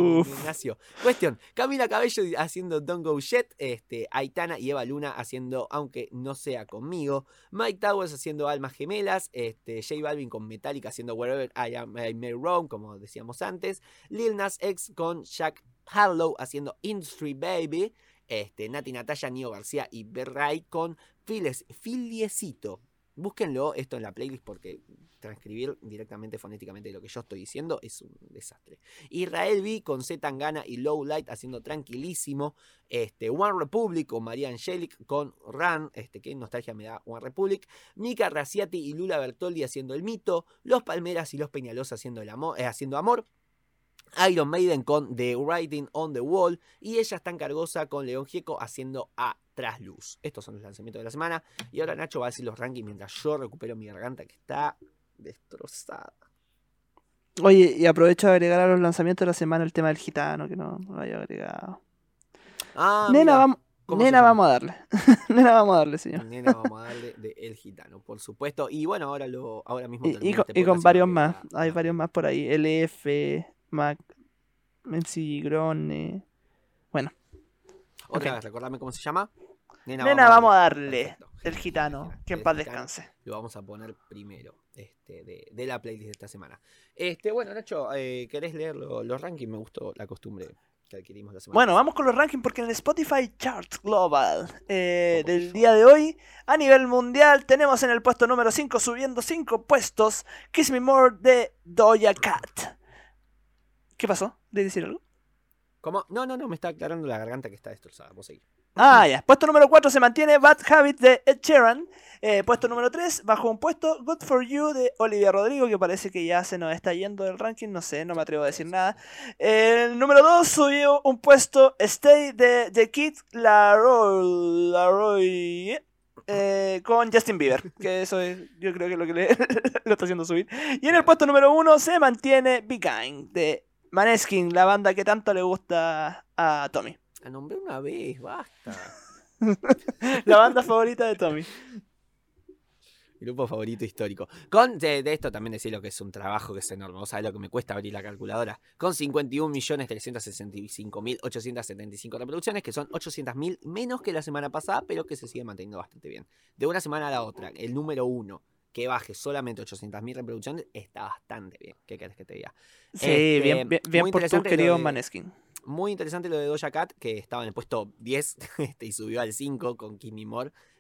nació. Cuestión, Camila Cabello haciendo Don't Go Jet, este, Aitana y Eva Luna haciendo Aunque no sea conmigo, Mike Towers haciendo Almas Gemelas, este, J Balvin con Metallica haciendo Wherever I Am I May Wrong, como decíamos antes, Lil Nas X con Jack Harlow haciendo Industry Baby, este, Nati Natalia, Nio García y Berray con Files, Filiecito. Búsquenlo esto en la playlist porque transcribir directamente fonéticamente lo que yo estoy diciendo es un desastre. Israel B con Z Tangana y Low Light haciendo tranquilísimo. Este, One Republic con María Angelic con Run. Este, qué nostalgia me da One Republic. Mika Raciati y Lula Bertoldi haciendo el mito. Los Palmeras y los Peñalos haciendo, el amor, eh, haciendo amor. Iron Maiden con The Writing on the Wall y ella está cargosa con León Gieco haciendo a Trasluz. Estos son los lanzamientos de la semana y ahora Nacho va a decir los rankings mientras yo recupero mi garganta que está destrozada. Oye, y aprovecho de agregar a los lanzamientos de la semana el tema del gitano, que no, no lo había agregado. Ah, nena, vamos, ¿cómo se nena vamos a darle. nena vamos a darle, señor. Nena vamos a darle de El Gitano, por supuesto. Y bueno, ahora lo ahora mismo Y, y con, este y con varios más. Hay varios más por ahí. LF, Mac, MC Grone. Otra Ok. vez, recordame cómo se llama. Nena, vamos a darle. Perfecto, El gitano. Que en paz descanse. lo vamos a poner primero este, de, de la playlist de esta semana. Este, bueno, Nacho, eh, ¿querés leer lo- los rankings? Me gustó la costumbre que adquirimos la semana Bueno, vamos con los rankings porque en el Spotify Chart Global eh, del día de hoy, a nivel mundial, tenemos en el puesto número 5, subiendo 5 puestos, Kiss Me More de Doja Cat. ¿Qué pasó? ¿De decir algo? ¿Cómo? No, no, no, me está aclarando la garganta que está destrozada. Vos seguís. Ah, ya. Puesto número 4 se mantiene Bad Habit de Ed Sheeran. Eh, puesto número 3, bajo un puesto, Good For You de Olivia Rodrigo, que parece que ya se nos está yendo del ranking, no sé, no me atrevo a decir nada. El número 2 subió un puesto, Stay de The Kid Laroi, Laroi eh, con Justin Bieber, que eso es, yo creo que es lo que le, lo está haciendo subir. Y en el puesto número 1 se mantiene Be Kind de Maneskin, la banda que tanto le gusta a Tommy. La nombré una vez, basta. La banda favorita de Tommy. Grupo favorito histórico. Con, de, de esto también decir lo que es un trabajo que es enorme. ¿Vos sabés lo que me cuesta abrir la calculadora? Con 51.365.875 reproducciones, que son 800.000 menos que la semana pasada, pero que se sigue manteniendo bastante bien. De una semana a la otra, el número uno que baje solamente 800.000 reproducciones está bastante bien. ¿Qué querés que te diga? Sí, Este, bien, bien, bien por queridos de- Maneskin. Muy interesante lo de Doja Cat, que estaba en el puesto 10 este, y subió al 5 con Kiss Me.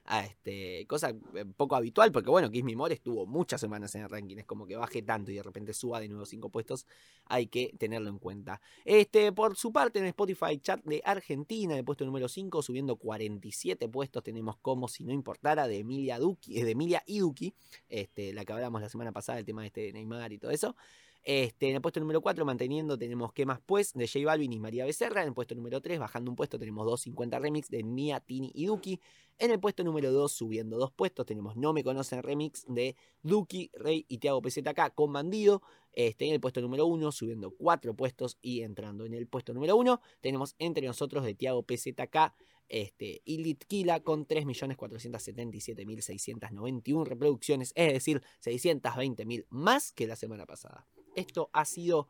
A este, cosa eh, poco habitual, porque bueno, Kiss Me estuvo muchas semanas en el ranking. Es como que baje tanto y de repente suba de nuevo 5 puestos. Hay que tenerlo en cuenta. Este, por su parte, en el Spotify Chat de Argentina, en el puesto número 5, subiendo 47 puestos, tenemos como si no importara de Emilia, Duki, de Emilia y Duki, este, la que hablamos la semana pasada, el tema este de Neymar y todo eso. Este, en el puesto número 4, manteniendo, tenemos ¿Qué más pues? de J Balvin y María Becerra. En el puesto número 3, bajando un puesto, tenemos 250 remix de Nia, Tini y Duki. En el puesto número 2, subiendo dos puestos, tenemos No Me Conocen remix de Duki, Rey y Tiago PZK con Bandido. Este, en el puesto número 1, subiendo cuatro puestos y entrando en el puesto número 1, tenemos Entre Nosotros de Tiago PZK este, y Litkila con 3.477.691 reproducciones, es decir, 620.000 más que la semana pasada. Esto ha sido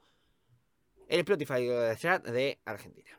el Spotify Chat de Argentina.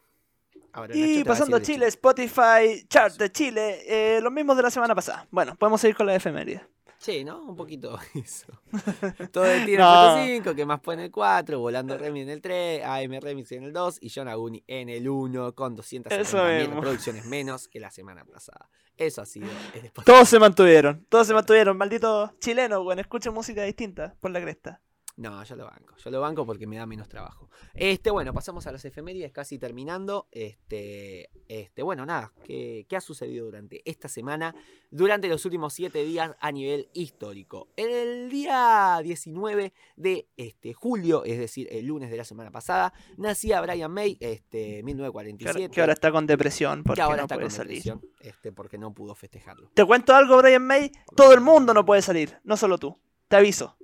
Ahora, Y pasando a Chile, Spotify Chart de Chile, eh, los mismos de la semana pasada. Bueno, podemos seguir con la efeméride. Sí, ¿no? Un poquito eso. Todo el tiro No. en el 5, que más pone el 4, Volando Remix en el 3, AM Remix en el 2 y John Aguni en el 1 con 250.000 Eso mismo. reproducciones menos que la semana pasada. Eso ha sido el Spotify. Todos se mantuvieron, todos se mantuvieron. Maldito chileno, bueno, escucha música distinta por la cresta. No, yo lo banco. Yo lo banco porque me da menos trabajo. Este, bueno, pasamos a las efemérides, casi terminando. Este, este, bueno, nada, ¿qué, qué ha sucedido durante esta semana? Durante los últimos siete días a nivel histórico. El día 19 de este, julio, es decir, el lunes de la semana pasada, nacía Brian May, este, Que ahora, 1947. que ahora está con depresión porque que ahora no está puede con salir. este, porque no pudo festejarlo. Te cuento algo, Brian May. Todo el mundo no puede salir, no solo tú. Te aviso.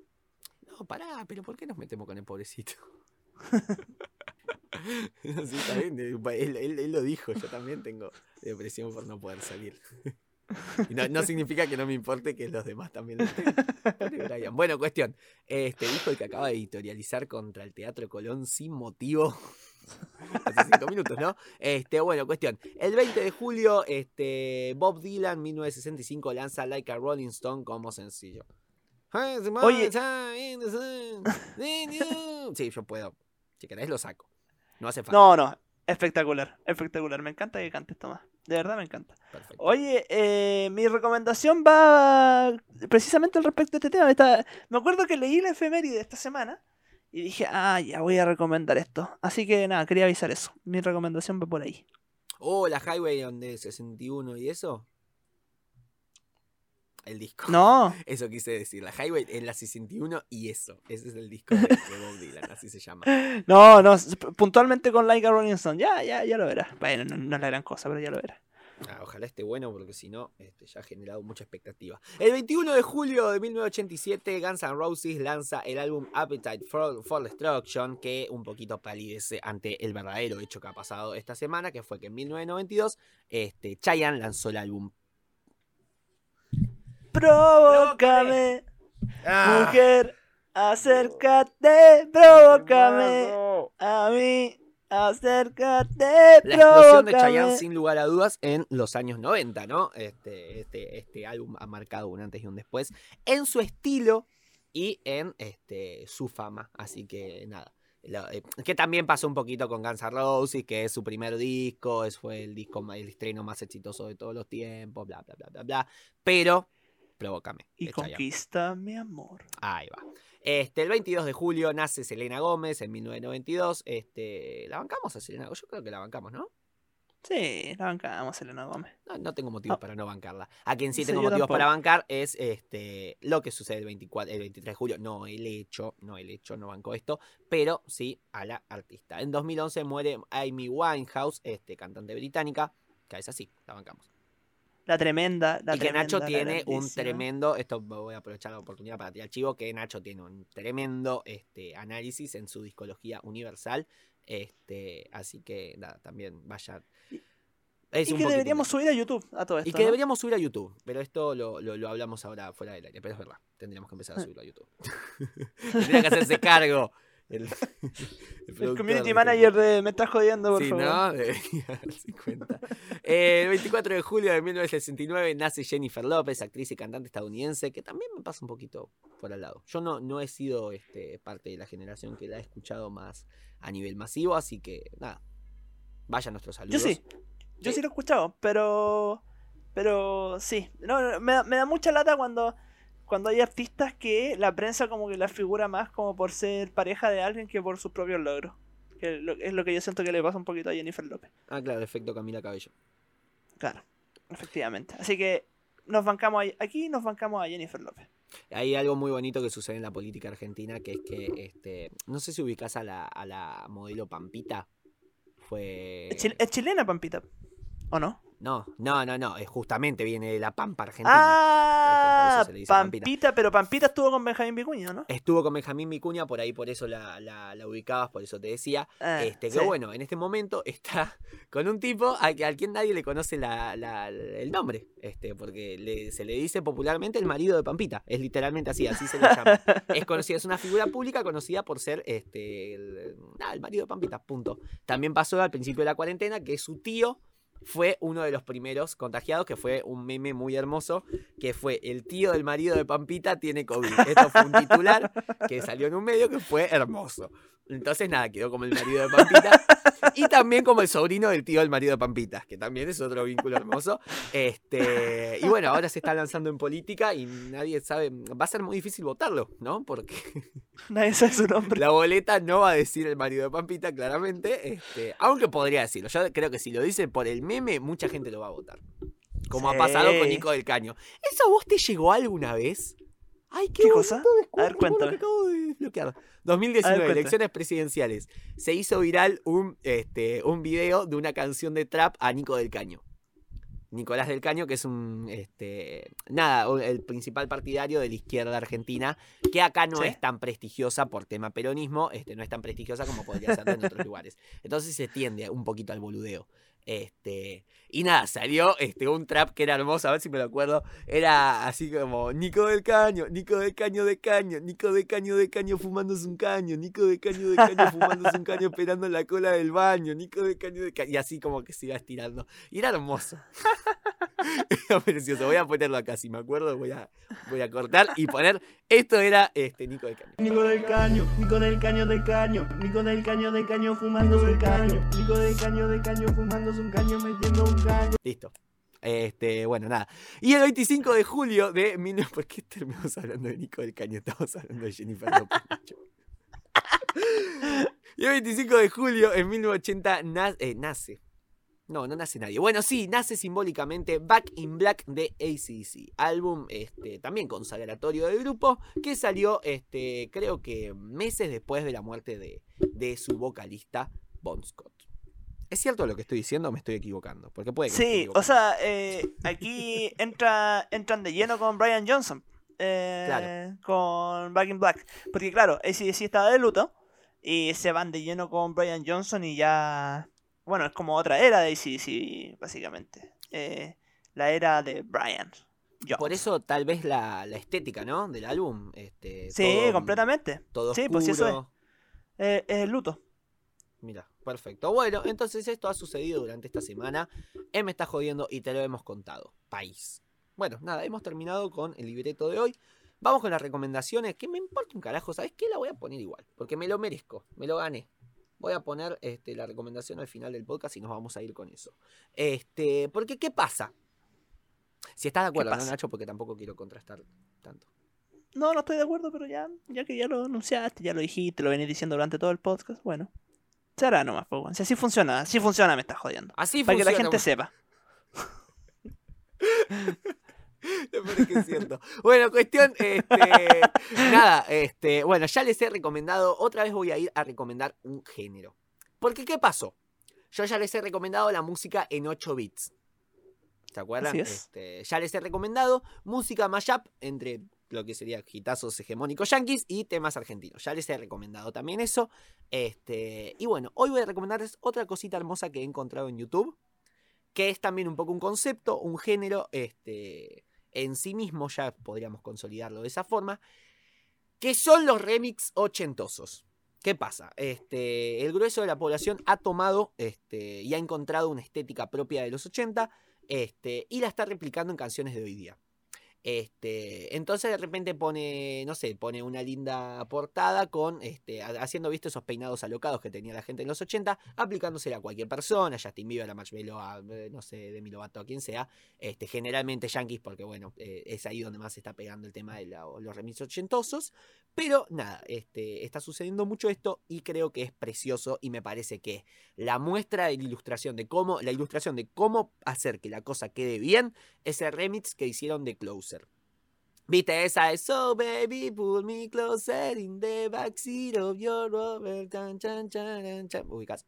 No, pará, pero ¿por qué nos metemos con el pobrecito? Eh, él, lo dijo, yo también tengo depresión por no poder salir. No, no significa que no me importe que los demás también lo tengan. Bueno, cuestión. Este dijo el que acaba de editorializar contra el Teatro Colón sin motivo. Hace cinco minutos, ¿no? Este, bueno, cuestión. El 20 de julio, este, Bob Dylan, 1965, lanza Like a Rolling Stone como sencillo. Oye. Sí, yo puedo. Si querés lo saco. No hace falta. No, no, espectacular, espectacular. Me encanta que cantes, Tomás. De verdad me encanta. Perfecto. Oye, eh, mi recomendación va precisamente al respecto de este tema. Me acuerdo que leí la efeméride esta semana y dije, ah, ya voy a recomendar esto. Así que nada, quería avisar eso. Mi recomendación va por ahí. Oh, la Highway donde 61 y eso. El disco. No, Eso quise decir. La Highway en la 61 y eso. Ese es el disco de, de Bob Dylan, así se llama. no, no, puntualmente con Like a Rolling Stone. Ya, ya, ya lo verás. Bueno, no, no es la gran cosa, pero ya lo verás. Ah, ojalá esté bueno porque si no, este, ya ha generado mucha expectativa. El 21 de julio de 1987, Guns N' Roses lanza el álbum Appetite for, for Destruction, que un poquito palidece ante el verdadero hecho que ha pasado esta semana, que fue que en 1992, este, Chayanne lanzó el álbum. Provócame, ¡Ah! mujer, acércate, provócame a mí, acércate, La explosión de. Chayanne sin lugar a dudas en los años 90, ¿no? Este, este, este álbum ha marcado un antes y un después en su estilo y en este, su fama. Así que nada, lo- eh, que también pasó un poquito con Guns N' Roses, que es su primer disco, es, fue el disco, el estreno más exitoso de todos los tiempos, bla, bla, bla, bla, bla. Pero, provócame. Y conquista mi amor. Ahí va. Este, el 22 de julio nace Selena Gómez en 1992. Este, ¿La bancamos a Selena Gómez? Yo creo que la bancamos, ¿no? Sí, la bancamos Selena Gómez. No, no tengo motivos No. para no bancarla. A quien sí Sí, tengo motivos para bancar es este lo que sucede el 24, el 23 de julio. No el hecho, no el hecho, no banco esto, pero sí a la artista. En 2011 muere Amy Winehouse, este cantante británica, que es así, la bancamos. La tremenda, la y que Nacho tremenda, tiene un tremendo, esto voy a aprovechar la oportunidad para tirar chivo, que Nacho tiene un tremendo este, análisis en su discología universal. Este, así que nada, también vaya. Es Y que poquito deberíamos subir a YouTube a todo esto. Y que ¿no? deberíamos subir a YouTube, pero esto lo, lo- lo hablamos ahora fuera del aire, pero es verdad, tendríamos que empezar a subirlo a YouTube. Tendría que hacerse cargo el, el El productor community de manager de Me estás jodiendo, por Sí, favor. ¿no? Debería darse cuenta. Eh, el 24 de julio de 1969 nace Jennifer López, actriz y cantante estadounidense, que también me pasa un poquito por al lado. Yo no, no he sido este, parte de la generación que la ha escuchado más a nivel masivo, así que nada. Vaya nuestros Yo saludos. sí. Yo Sí. sí lo he escuchado, pero. Pero sí. No, me, me da mucha lata cuando. Cuando hay artistas que la prensa como que la figura más como por ser pareja de alguien que por sus propios logros. Que lo- es lo que yo siento que le pasa un poquito a Jennifer López. Ah, claro, efecto Camila Cabello. Claro, efectivamente. Así que nos bancamos a- aquí nos bancamos a Jennifer López. Hay algo muy bonito que sucede en la política argentina, que es que, este, no sé si ubicás a la, a la modelo Pampita. Fue... Es, chil- es chilena, Pampita. ¿O no? No, no, no, no, es justamente viene de la Pampa Argentina. Ah, eso se le dice Pampita. Pampita, pero Pampita estuvo con Benjamín Vicuña, ¿no? Estuvo con Benjamín Vicuña, por ahí por eso la, la- la ubicabas, por eso te decía. Ah, este, que sí. bueno, en este momento está con un tipo al, quien nadie le conoce la- la- el nombre, este, porque le- se le dice popularmente el marido de Pampita. Es literalmente así, así se le llama. es conocida, es una figura pública conocida por ser este, el marido de Pampita, punto. También pasó al principio de la cuarentena que su tío fue uno de los primeros contagiados, que fue un meme muy hermoso, que fue el tío del marido de Pampita tiene COVID. Esto fue un titular que salió en un medio que fue hermoso. Entonces, nada, quedó como el marido de Pampita. Y también como el sobrino del tío del marido de Pampita, que también es otro vínculo hermoso. Este, y bueno, ahora se está lanzando en política y nadie sabe, va a ser muy difícil votarlo, ¿no? Porque Nadie sabe su nombre. la boleta no va a decir el marido de Pampita, claramente. Este, aunque podría decirlo. Yo creo que si lo dice por el meme, mucha gente lo va a votar. Como ha pasado con. Nico del Caño. ¿Eso a vos te llegó alguna vez? Ay, qué, ¿Qué bonito cosa? A ver, cuéntame. que acabo de desbloquear. 2019, cuenta. elecciones presidenciales. Se hizo viral un, este, un video de una canción de trap a Nico del Caño. Nicolás del Caño, que es un, este, nada, el principal partidario de la izquierda argentina, que acá no Sí. es tan prestigiosa por tema peronismo, este, no es tan prestigiosa como podría ser en otros lugares. Entonces se tiende un poquito al boludeo. Este, y nada, salió este, un trap que era hermoso, a ver si me lo acuerdo. Era así como Nico del Caño, Nico del Caño de Caño, Nico de Caño de Caño fumándose un caño, Nico de Caño de Caño fumándose un caño esperando en la cola del baño, Nico de Caño de Caño. Y así como que se iba estirando. Y era hermoso. Era precioso. Voy a ponerlo acá, si me acuerdo, voy a, voy a cortar y poner. Esto era este Nico del Caño. Nico del caño, Nico del caño de caño, Nico del caño de caño fumando un caño, Nico del caño de caño fumando un caño metiendo un caño. Listo. Este, bueno, nada. Y el 25 de julio de... ¿Por qué terminamos hablando de Nico del Caño? Estamos hablando de Jennifer López. Y el 25 de julio, en 1980, na- eh, nace. No, no nace nadie. Bueno, sí, nace simbólicamente Back in Black de ACC. Álbum este, también consagratorio del grupo que salió, este, creo que meses después de la muerte de, de su vocalista, Bon Scott. ¿Es cierto lo que estoy diciendo o me estoy equivocando? Porque puede que Sí, o sea, eh, aquí entra, entran de lleno con Brian Johnson. eh, Claro. Con Back in Black. Porque claro, ACDC estaba de luto. Y se van de lleno con Brian Johnson y ya... Bueno, es como otra era de ACDC, básicamente. Eh, la era de Brian. Por eso tal vez la, la estética, ¿no? Del álbum. Este, Sí, todo- completamente. Todo Sí, pues eso es. Eh, es el luto. Mira, perfecto. Bueno, entonces esto ha sucedido durante esta semana. Él me está jodiendo y te lo hemos contado. País. Bueno, nada, hemos terminado con el libreto de hoy. Vamos con las recomendaciones, que me importa un carajo, ¿sabes qué? La voy a poner igual, porque me lo merezco, me lo gané. Voy a poner este, la recomendación al final del podcast y nos vamos a ir con eso. Este, porque, ¿qué pasa? Si estás de acuerdo, ¿no? Nacho? Porque tampoco quiero contrastar tanto. No, no estoy de acuerdo, pero ya, ya que ya lo anunciaste, ya lo dijiste, lo venís diciendo durante todo el podcast, bueno. Se hará nomás, pues, weón. Si así funciona, así funciona, me estás jodiendo. Así Para que la gente sepa. Bueno, cuestión, este, nada, este, bueno, ya les he recomendado, otra vez voy a ir a recomendar un género. Porque, ¿qué pasó? Yo ya les he recomendado la música en 8 bits. ¿Se acuerdan? Es. Este, ya les he recomendado música mashup entre lo que sería gitazos hegemónicos yankees y temas argentinos. Ya les he recomendado también eso. Este, y bueno, hoy voy a recomendarles otra cosita hermosa que he encontrado en YouTube, que es también un poco un concepto, un género, este, en sí mismo, ya podríamos consolidarlo de esa forma, que son los remix ochentosos. ¿Qué pasa? Este, el grueso de la población ha tomado este, y ha encontrado una estética propia de los 80 este, y la está replicando en canciones de hoy día. Este, entonces de repente pone, no sé, pone una linda portada con, este, ha- haciendo, viste, esos peinados alocados que tenía la gente en los 80, aplicándosela a cualquier persona, a Justin Bieber, a Marshmello, a, eh, no sé, Demi Lovato, a quien sea, este, generalmente yankees, porque bueno, eh, es ahí donde más se está pegando el tema de los remixes ochentosos, pero nada, está sucediendo mucho esto y creo que es precioso y me parece que la muestra de la ilustración de cómo, la ilustración de cómo hacer que la cosa quede bien, es el remix que hicieron de Closer. ¿Viste esa de So baby, pull me closer in the backseat of your Rover. Chan, chan, chan, chan. Ubicás.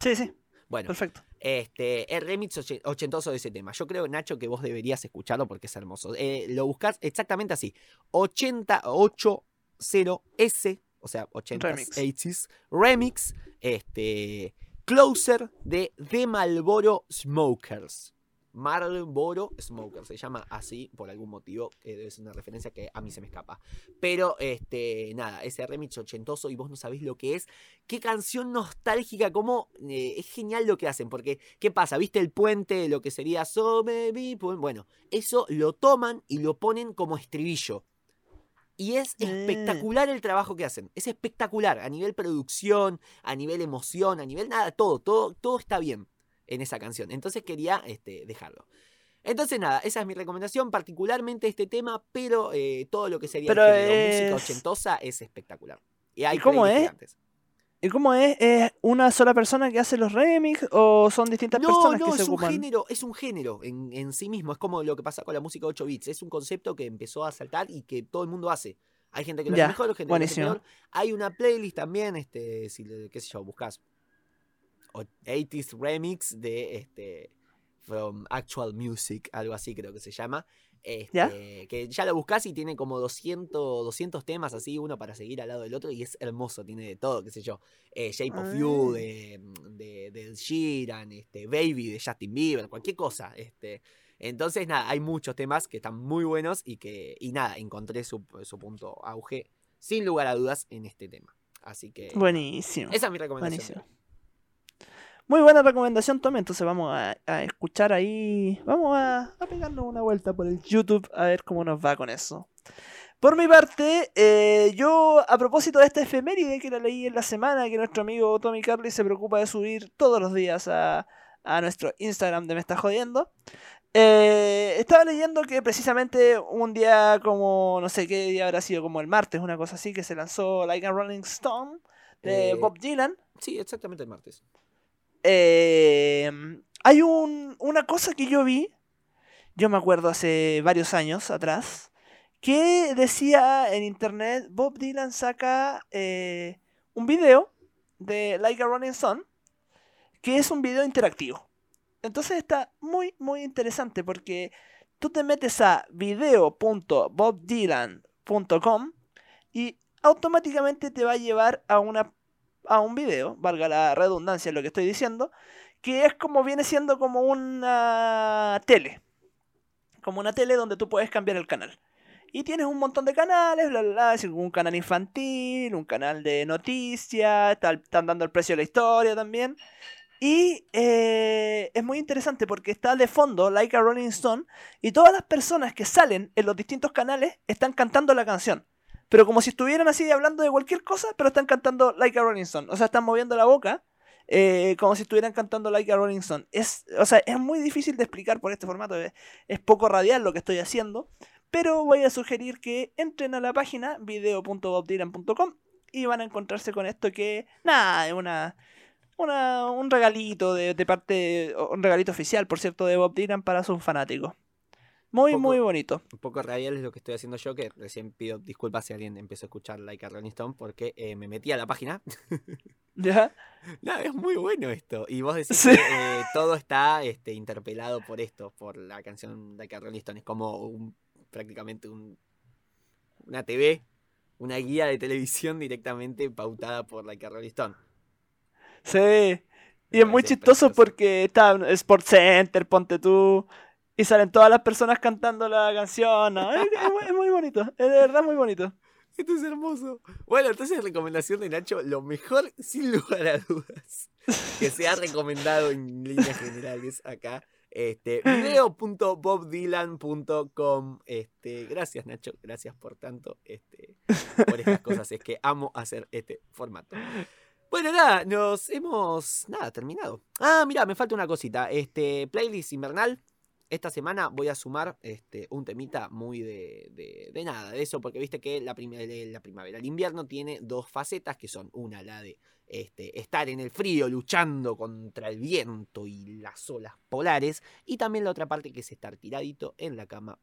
Sí, sí, Bueno, perfecto. este, el remix oche- ochentoso de ese tema. Yo creo, Nacho, que vos deberías escucharlo porque es hermoso. Eh, lo buscas exactamente así. 880S, o sea, 80s, Remix. 80s, remix, este, Closer de The Malboro Smokers. Marlboro Smokers, se llama así por algún motivo, debe ser una referencia que a mí se me escapa. Pero, este, nada, ese remix ochentoso y vos no sabés lo que es. Qué canción nostálgica, cómo eh, es genial lo que hacen, porque, ¿qué pasa? ¿Viste el puente, lo que sería So Baby? Bueno, eso lo toman y lo ponen como estribillo. Y es Eh. espectacular el trabajo que hacen. Es espectacular a nivel producción, a nivel emoción, a nivel nada, todo, todo, todo está bien en esa canción. Entonces quería este, dejarlo. Entonces nada, esa es mi recomendación, particularmente este tema, pero eh, todo lo que sería Pero género música es- ochentosa es espectacular. Y, hay ¿Y cómo es? gigantes. ¿Y cómo es? ¿Es una sola persona que hace los remix o son distintas No, personas no, que se es un ocupan? género, es un género en, en sí mismo. Es como lo que pasa con la música 8 bits. Es un concepto que empezó a saltar y que todo el mundo hace. Hay gente que lo Ya, hace mejor, gente que lo hace peor. Hay una playlist también, este, si qué sé yo, buscas 80s remix de este From Actual Music, algo así creo que se llama. Este, ¿Ya? Que ya lo buscas y tiene como 200, 200 temas así, uno para seguir al lado del otro, y es hermoso, tiene de todo, qué sé yo. Eh, Shape of You, de, de, de Sheeran, este, Baby de Justin Bieber, cualquier cosa. Este. Entonces, nada, hay muchos temas que están muy buenos y que, y nada, encontré su, su punto auge, sin lugar a dudas, en este tema. Así que, Buenísimo. esa es mi recomendación. Buenísimo. Muy buena recomendación, Tommy. Entonces vamos a, a escuchar ahí. Vamos a, a pegarnos una vuelta por el YouTube a ver cómo nos va con eso. Por mi parte, eh, yo a propósito de esta efeméride que la leí en la semana, que nuestro amigo Tommy Carly se preocupa de subir todos los días a, a nuestro Instagram de Me Está Jodiendo. eh, estaba leyendo que precisamente un día como, no sé qué día habrá sido, como el martes, una cosa así, que se lanzó Like a Rolling Stone de Eh, Bob Dylan. Sí, exactamente el martes. Eh, hay un, una cosa que yo vi, yo me acuerdo hace varios años atrás, que decía en internet, Bob Dylan saca eh, un video de Like a Rolling Stone, que es un video interactivo. Entonces está muy, muy interesante porque tú te metes a video.bobdylan.com y automáticamente te va a llevar a una a un video, valga la redundancia lo que estoy diciendo, que es como viene siendo como una tele. Como una tele donde tú puedes cambiar el canal. Y tienes un montón de canales, bla, bla, bla, un canal infantil, un canal de noticias, está- están dando el precio de la historia también. Y eh, es muy interesante porque está de fondo Like a Rolling Stone y todas las personas que salen en los distintos canales están cantando la canción. Pero como si estuvieran así hablando de cualquier cosa, pero están cantando Like a Rolling Stone. O sea, están moviendo la boca eh, como si estuvieran cantando Like a Rolling Stone. Es, o sea, es muy difícil de explicar por este formato. Es, es poco radial lo que estoy haciendo. Pero voy a sugerir que entren a la página video.bobdylan.com y van a encontrarse con esto que, nada, es una, una, un regalito de, de parte, un regalito oficial, por cierto, de Bob Dylan para sus fanáticos. Muy, Poco- muy bonito. Un poco radial es lo que estoy haciendo yo, que recién pido disculpas si alguien empezó a escuchar Like a Rolling Stone, porque eh, me metí a la página. ¿Ya? no, es muy bueno esto. Y vos decís Sí. que eh, todo está este, interpelado por esto, por la canción Like a Rolling Stone. Es como un- prácticamente un, una TV, una guía de televisión directamente pautada por Like a Rolling Stone. Sí. Y es muy chistoso precioso. porque está Sports Center, ponte tú. Y salen todas las personas cantando la canción. ¿no? Es, es muy, es muy bonito. Es de verdad muy bonito. Esto es hermoso. Bueno, entonces recomendación de Nacho, lo mejor, sin lugar a dudas, que se ha recomendado en líneas generales acá. Este, video.bobdylan.com. Este, gracias Nacho, gracias por tanto, este, por estas cosas. Es que amo hacer este formato. Bueno, nada, nos hemos, nada, terminado. Ah, mira, me falta una cosita. Este, playlist invernal. Esta semana voy a sumar este, un temita muy de, nada, de eso, porque viste que la, prima- la primavera, el invierno tiene dos facetas, que son una, la de este, estar en el frío luchando contra el viento y las olas polares, y también la otra parte que es estar tiradito en la cama,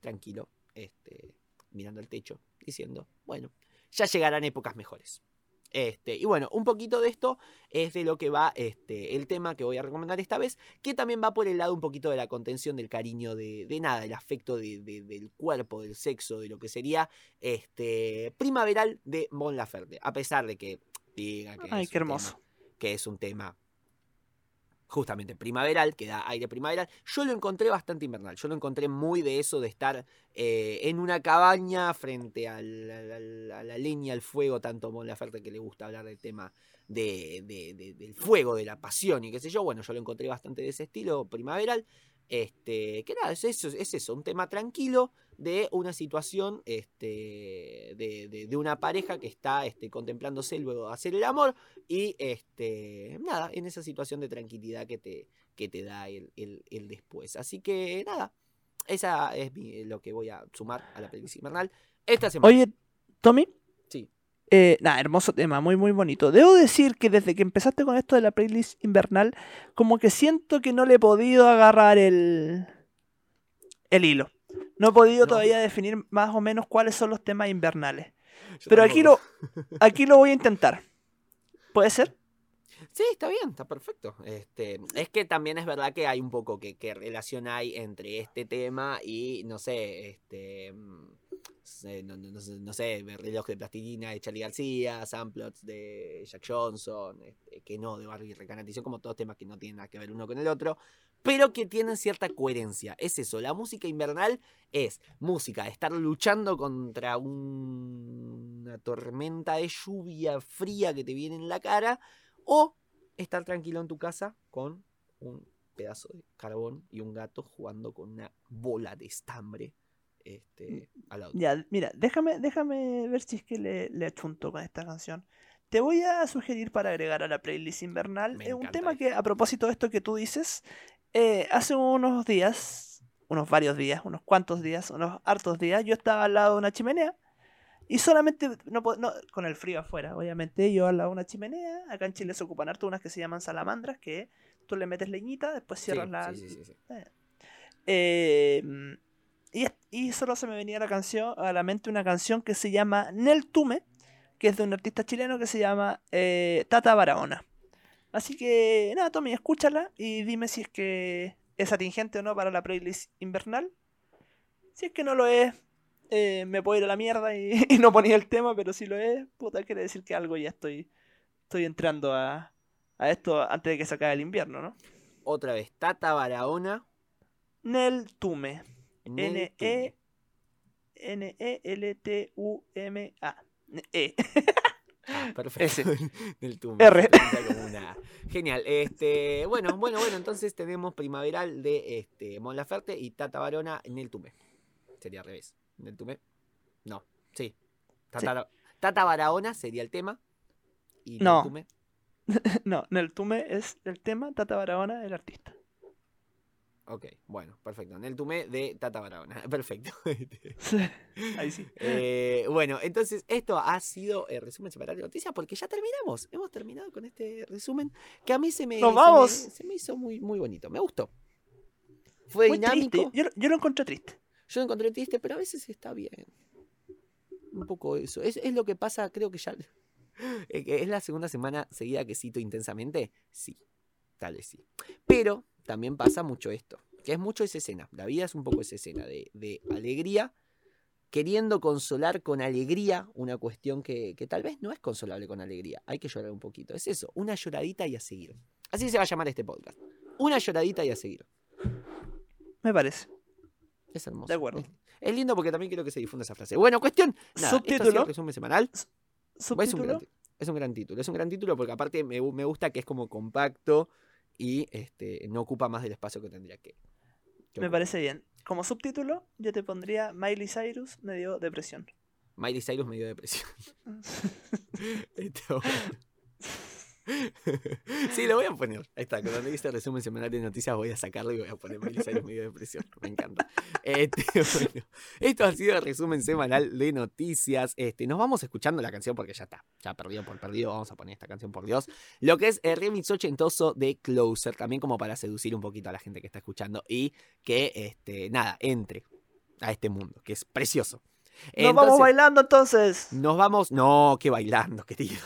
tranquilo, este, mirando el techo, diciendo, bueno, ya llegarán épocas mejores. Este, y bueno, un poquito de esto es de lo que va este, el tema que voy a recomendar esta vez, que también va por el lado un poquito de la contención, del cariño, de, de nada, el afecto de- de- del cuerpo, del sexo, de lo que sería este, primaveral de Mon Laferte. A pesar de que diga que, Ay, es qué un hermoso. tema- que es un tema justamente primaveral, que da aire primaveral, yo lo encontré bastante invernal. Yo lo encontré muy de eso de estar eh, en una cabaña frente a la leña, al fuego, tanto Mon Laferte que le gusta hablar del tema de- de- del fuego, de la pasión y qué sé yo. Bueno, yo lo encontré bastante de ese estilo primaveral. Este, que nada, es eso, es un tema tranquilo de una situación este, de, de- una pareja que está este, contemplándose luego hacer el amor y este, nada, en esa situación de tranquilidad que te, que te da el, el- después. Así que nada, esa es lo que voy a sumar a la playlist invernal esta semana. Oye, Tommy. Eh, nada, hermoso tema, muy muy bonito. Debo decir que desde que empezaste con esto de la playlist invernal, como que siento que no le he podido agarrar el, el hilo. No he podido No. todavía definir más o menos cuáles son los temas invernales. Yo Pero aquí lo, aquí lo voy a intentar. ¿Puede ser? Sí, está bien, está perfecto. Este, es que también es verdad que hay un poco que, que relación hay entre este tema y, no sé, este, no, no- no sé, no sé, reloj de plastilina de Charlie García, samplots de Jack Johnson, este, que no, de Barbie Recanatización, como todos temas que no tienen nada que ver uno con el otro, pero que tienen cierta coherencia. Es eso, la música invernal es música de estar luchando contra un- una tormenta de lluvia fría que te viene en la cara o estar tranquilo en tu casa con un pedazo de carbón y un gato jugando con una bola de estambre este, al lado. Ya, mira, déjame, déjame ver si es que le, le achunto con esta canción. Te voy a sugerir para agregar a la playlist invernal eh, un tema que, a propósito de esto que tú dices, eh, hace unos días, unos varios días, unos cuantos días, unos hartos días, yo estaba al lado de una chimenea y solamente, no, con el frío afuera, obviamente, yo al lado de una chimenea, acá en Chile se ocupan harto unas que se llaman salamandras, que tú le metes leñita, después cierras la, sí, sí, sí, sí. eh, y, solo se me venía la canción, a la mente una canción que se llama Nel Tume, que es de un artista chileno que se llama eh, Tata Barahona. Así que nada, Tommy, escúchala y dime si es que es atingente o no para la playlist invernal. Si es que no lo es, eh, me puedo ir a la mierda y, y no ponía el tema, pero si lo es, puta, quiere decir que algo ya estoy, estoy entrando a, a esto antes de que se acabe el invierno, ¿no? Otra vez, Tata Barahona. Nel Tume. Nel N-E. N-E-L-T-U-M-A. E. Ah, perfecto. Del. R. Como una. Genial. Este, bueno, bueno, bueno, entonces tenemos primaveral de este, Mon Laferte y Tata Barona en el tume. Sería al revés. ¿En el tume? No, sí. Tata, Tata Barahona sería el tema. Y No. el tume. No, en el tume es el tema, Tata Barahona el artista. Ok, bueno, perfecto. En el tume de Tata Barahona. Perfecto. Sí, Ahí sí. Eh, bueno, entonces esto ha sido el resumen semanal de noticias porque ya terminamos. Hemos terminado con este resumen que a mí se me, ¡Nos se me- vamos! se me hizo muy, muy bonito. Me gustó. Fue Muy dinámico. Yo, yo lo encontré triste. Yo lo encontré triste, pero a veces está bien. Un poco eso. Es, es lo que pasa, creo que ya. ¿Es la segunda semana seguida que cito intensamente? Sí, tal vez sí. Pero también pasa mucho esto, que es mucho esa escena. La vida es un poco esa escena de, de alegría, queriendo consolar con alegría una cuestión que, que tal vez no es consolable con alegría. Hay que llorar un poquito. Es eso, una lloradita y a seguir. Así se va a llamar este podcast. Una lloradita y a seguir. Me parece. Es hermoso. De acuerdo. Es, es lindo porque también quiero que se difunda esa frase. Bueno, cuestión. Nada, esto ha sido Subtítulo. el resumen semanal. Es un, gran, Subtítulo. ti- es un gran título. Es un gran título porque aparte me gusta que es como compacto y este, no ocupa más del espacio que tendría que. que Me parece bien. Como subtítulo, yo te pondría Miley Cyrus me dio depresión. Miley Cyrus me dio depresión. Bueno. Sí, lo voy a poner. Ahí está, cuando dice resumen semanal de noticias voy a sacarlo y voy a poner Miley Cyrus me dio depresión. Me encanta. Este, esto ha sido el resumen semanal de noticias. Este, nos vamos escuchando la canción porque ya está. Ya perdido por perdido. Vamos a poner esta canción por Dios. Lo que es el remix ochentoso de Closer. También como para seducir un poquito a la gente que está escuchando y que, este, nada, entre a este mundo, que es precioso. Nos vamos bailando entonces. nos vamos. No, que bailando, querido.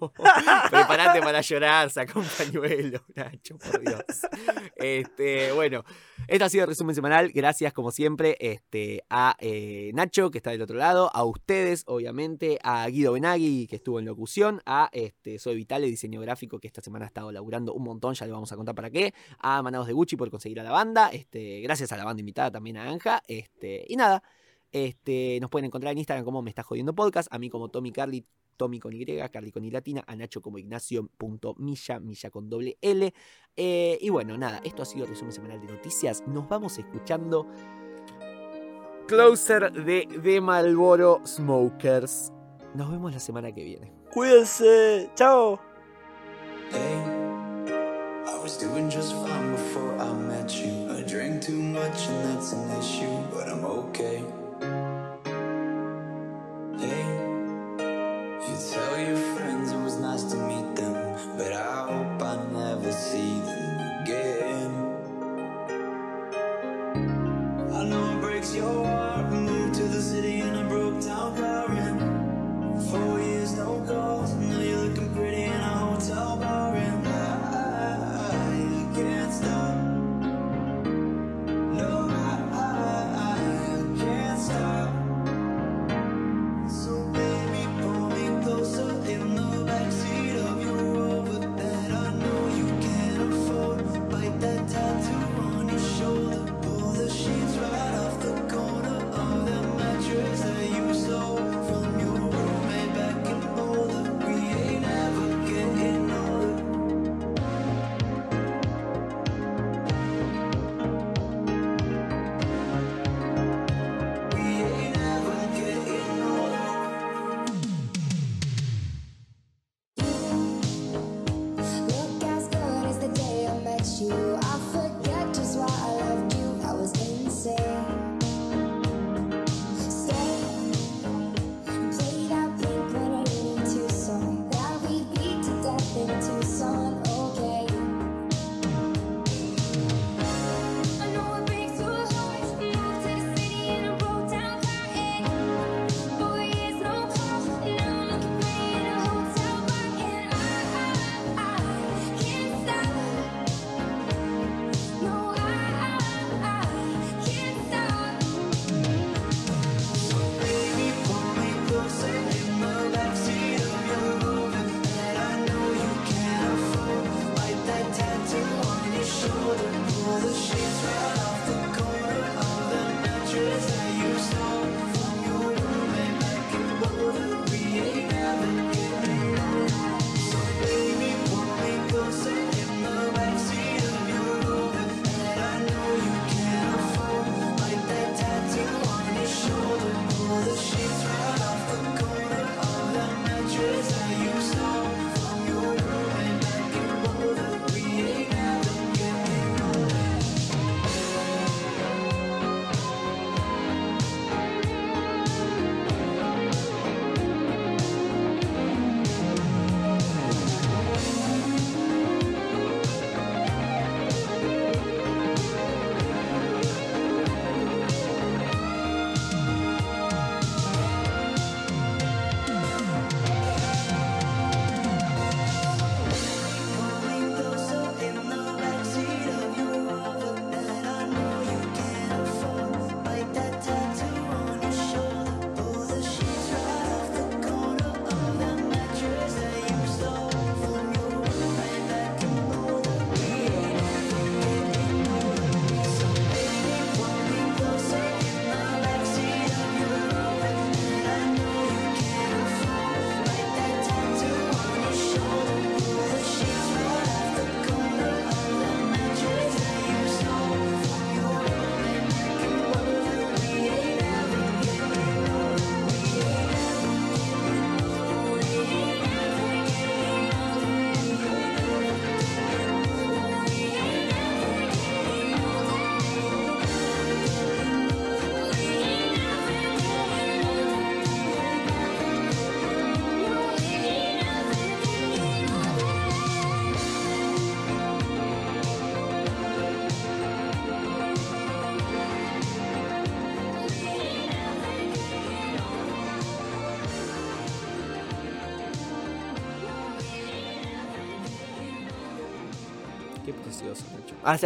Prepárate para llorar, saca un pañuelo, Nacho, por Dios. Este, bueno, esto ha sido el resumen semanal. Gracias, como siempre, este, a eh, Nacho, que está del otro lado, a ustedes, obviamente, a Guido Benagui, que estuvo en locución, a este, Soy Vitale, diseño gráfico, que esta semana ha estado laburando un montón, ya le vamos a contar para qué, a Manados de Gucci por conseguir a la banda, este, gracias a la banda invitada también a Anja, este, y nada. Este, nos pueden encontrar en Instagram como Me Está Jodiendo Podcast, a mí como Tommy Carly, Tommy con Y, Carly con I latina, a Nacho como Ignacio.milla, milla con doble L. Eh, y bueno, nada, esto ha sido el resumen semanal de noticias. Nos vamos escuchando Closer de, de Malboro Smokers. Nos vemos la semana que viene. Cuídense. Chao. Hey, I was doing just fine before I met you. I drank too much and that's an issue,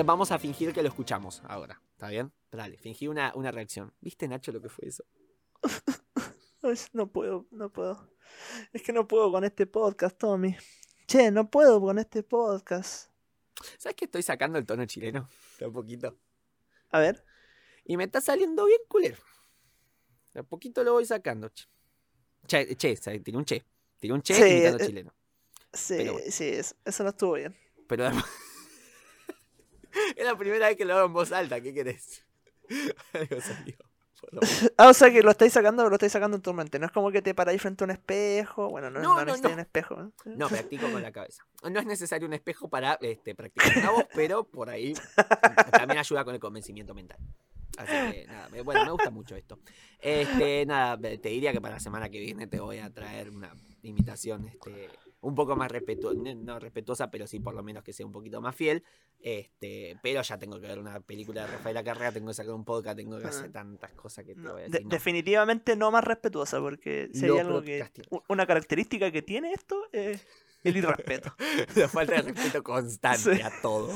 vamos a fingir que lo escuchamos ahora. ¿Está bien? Dale, fingí una, una reacción. ¿Viste, Nacho, lo que fue eso? No puedo, no puedo. Es que no puedo con este podcast, Tommy. Che, no puedo con este podcast. ¿Sabes que estoy sacando el tono chileno? De a poquito. A ver. Y me está saliendo bien culero. De a poquito lo voy sacando. Che, che, tiene un che. Tiene un che Sí, eh, chileno. Sí, bueno. sí, eso, eso no estuvo bien. Pero es la primera vez que lo hago en voz alta. ¿Qué querés? Algo salió. Ah, o sea que lo estáis sacando, lo estáis sacando en tu mente. No es como que te paráis frente a un espejo. Bueno, no, No, no, no, necesitas no. un espejo. ¿eh? No, practico con la cabeza. No es necesario un espejo para este, practicar la voz, pero por ahí también ayuda con el convencimiento mental. Así que nada, bueno, me gusta mucho esto. Este, nada, te diría que para la semana que viene te voy a traer una imitación este, un poco más respetuosa, no respetuosa, pero sí por lo menos que sea un poquito más fiel. Este, pero ya tengo que ver una película de Rafael Carrera, tengo que sacar un podcast, tengo que hacer Ah. tantas cosas que te No, voy a de- decir. no. Definitivamente no más respetuosa, porque Lo algo que. Una característica que tiene esto es el irrespeto. La falta de respeto constante Sí. a todo.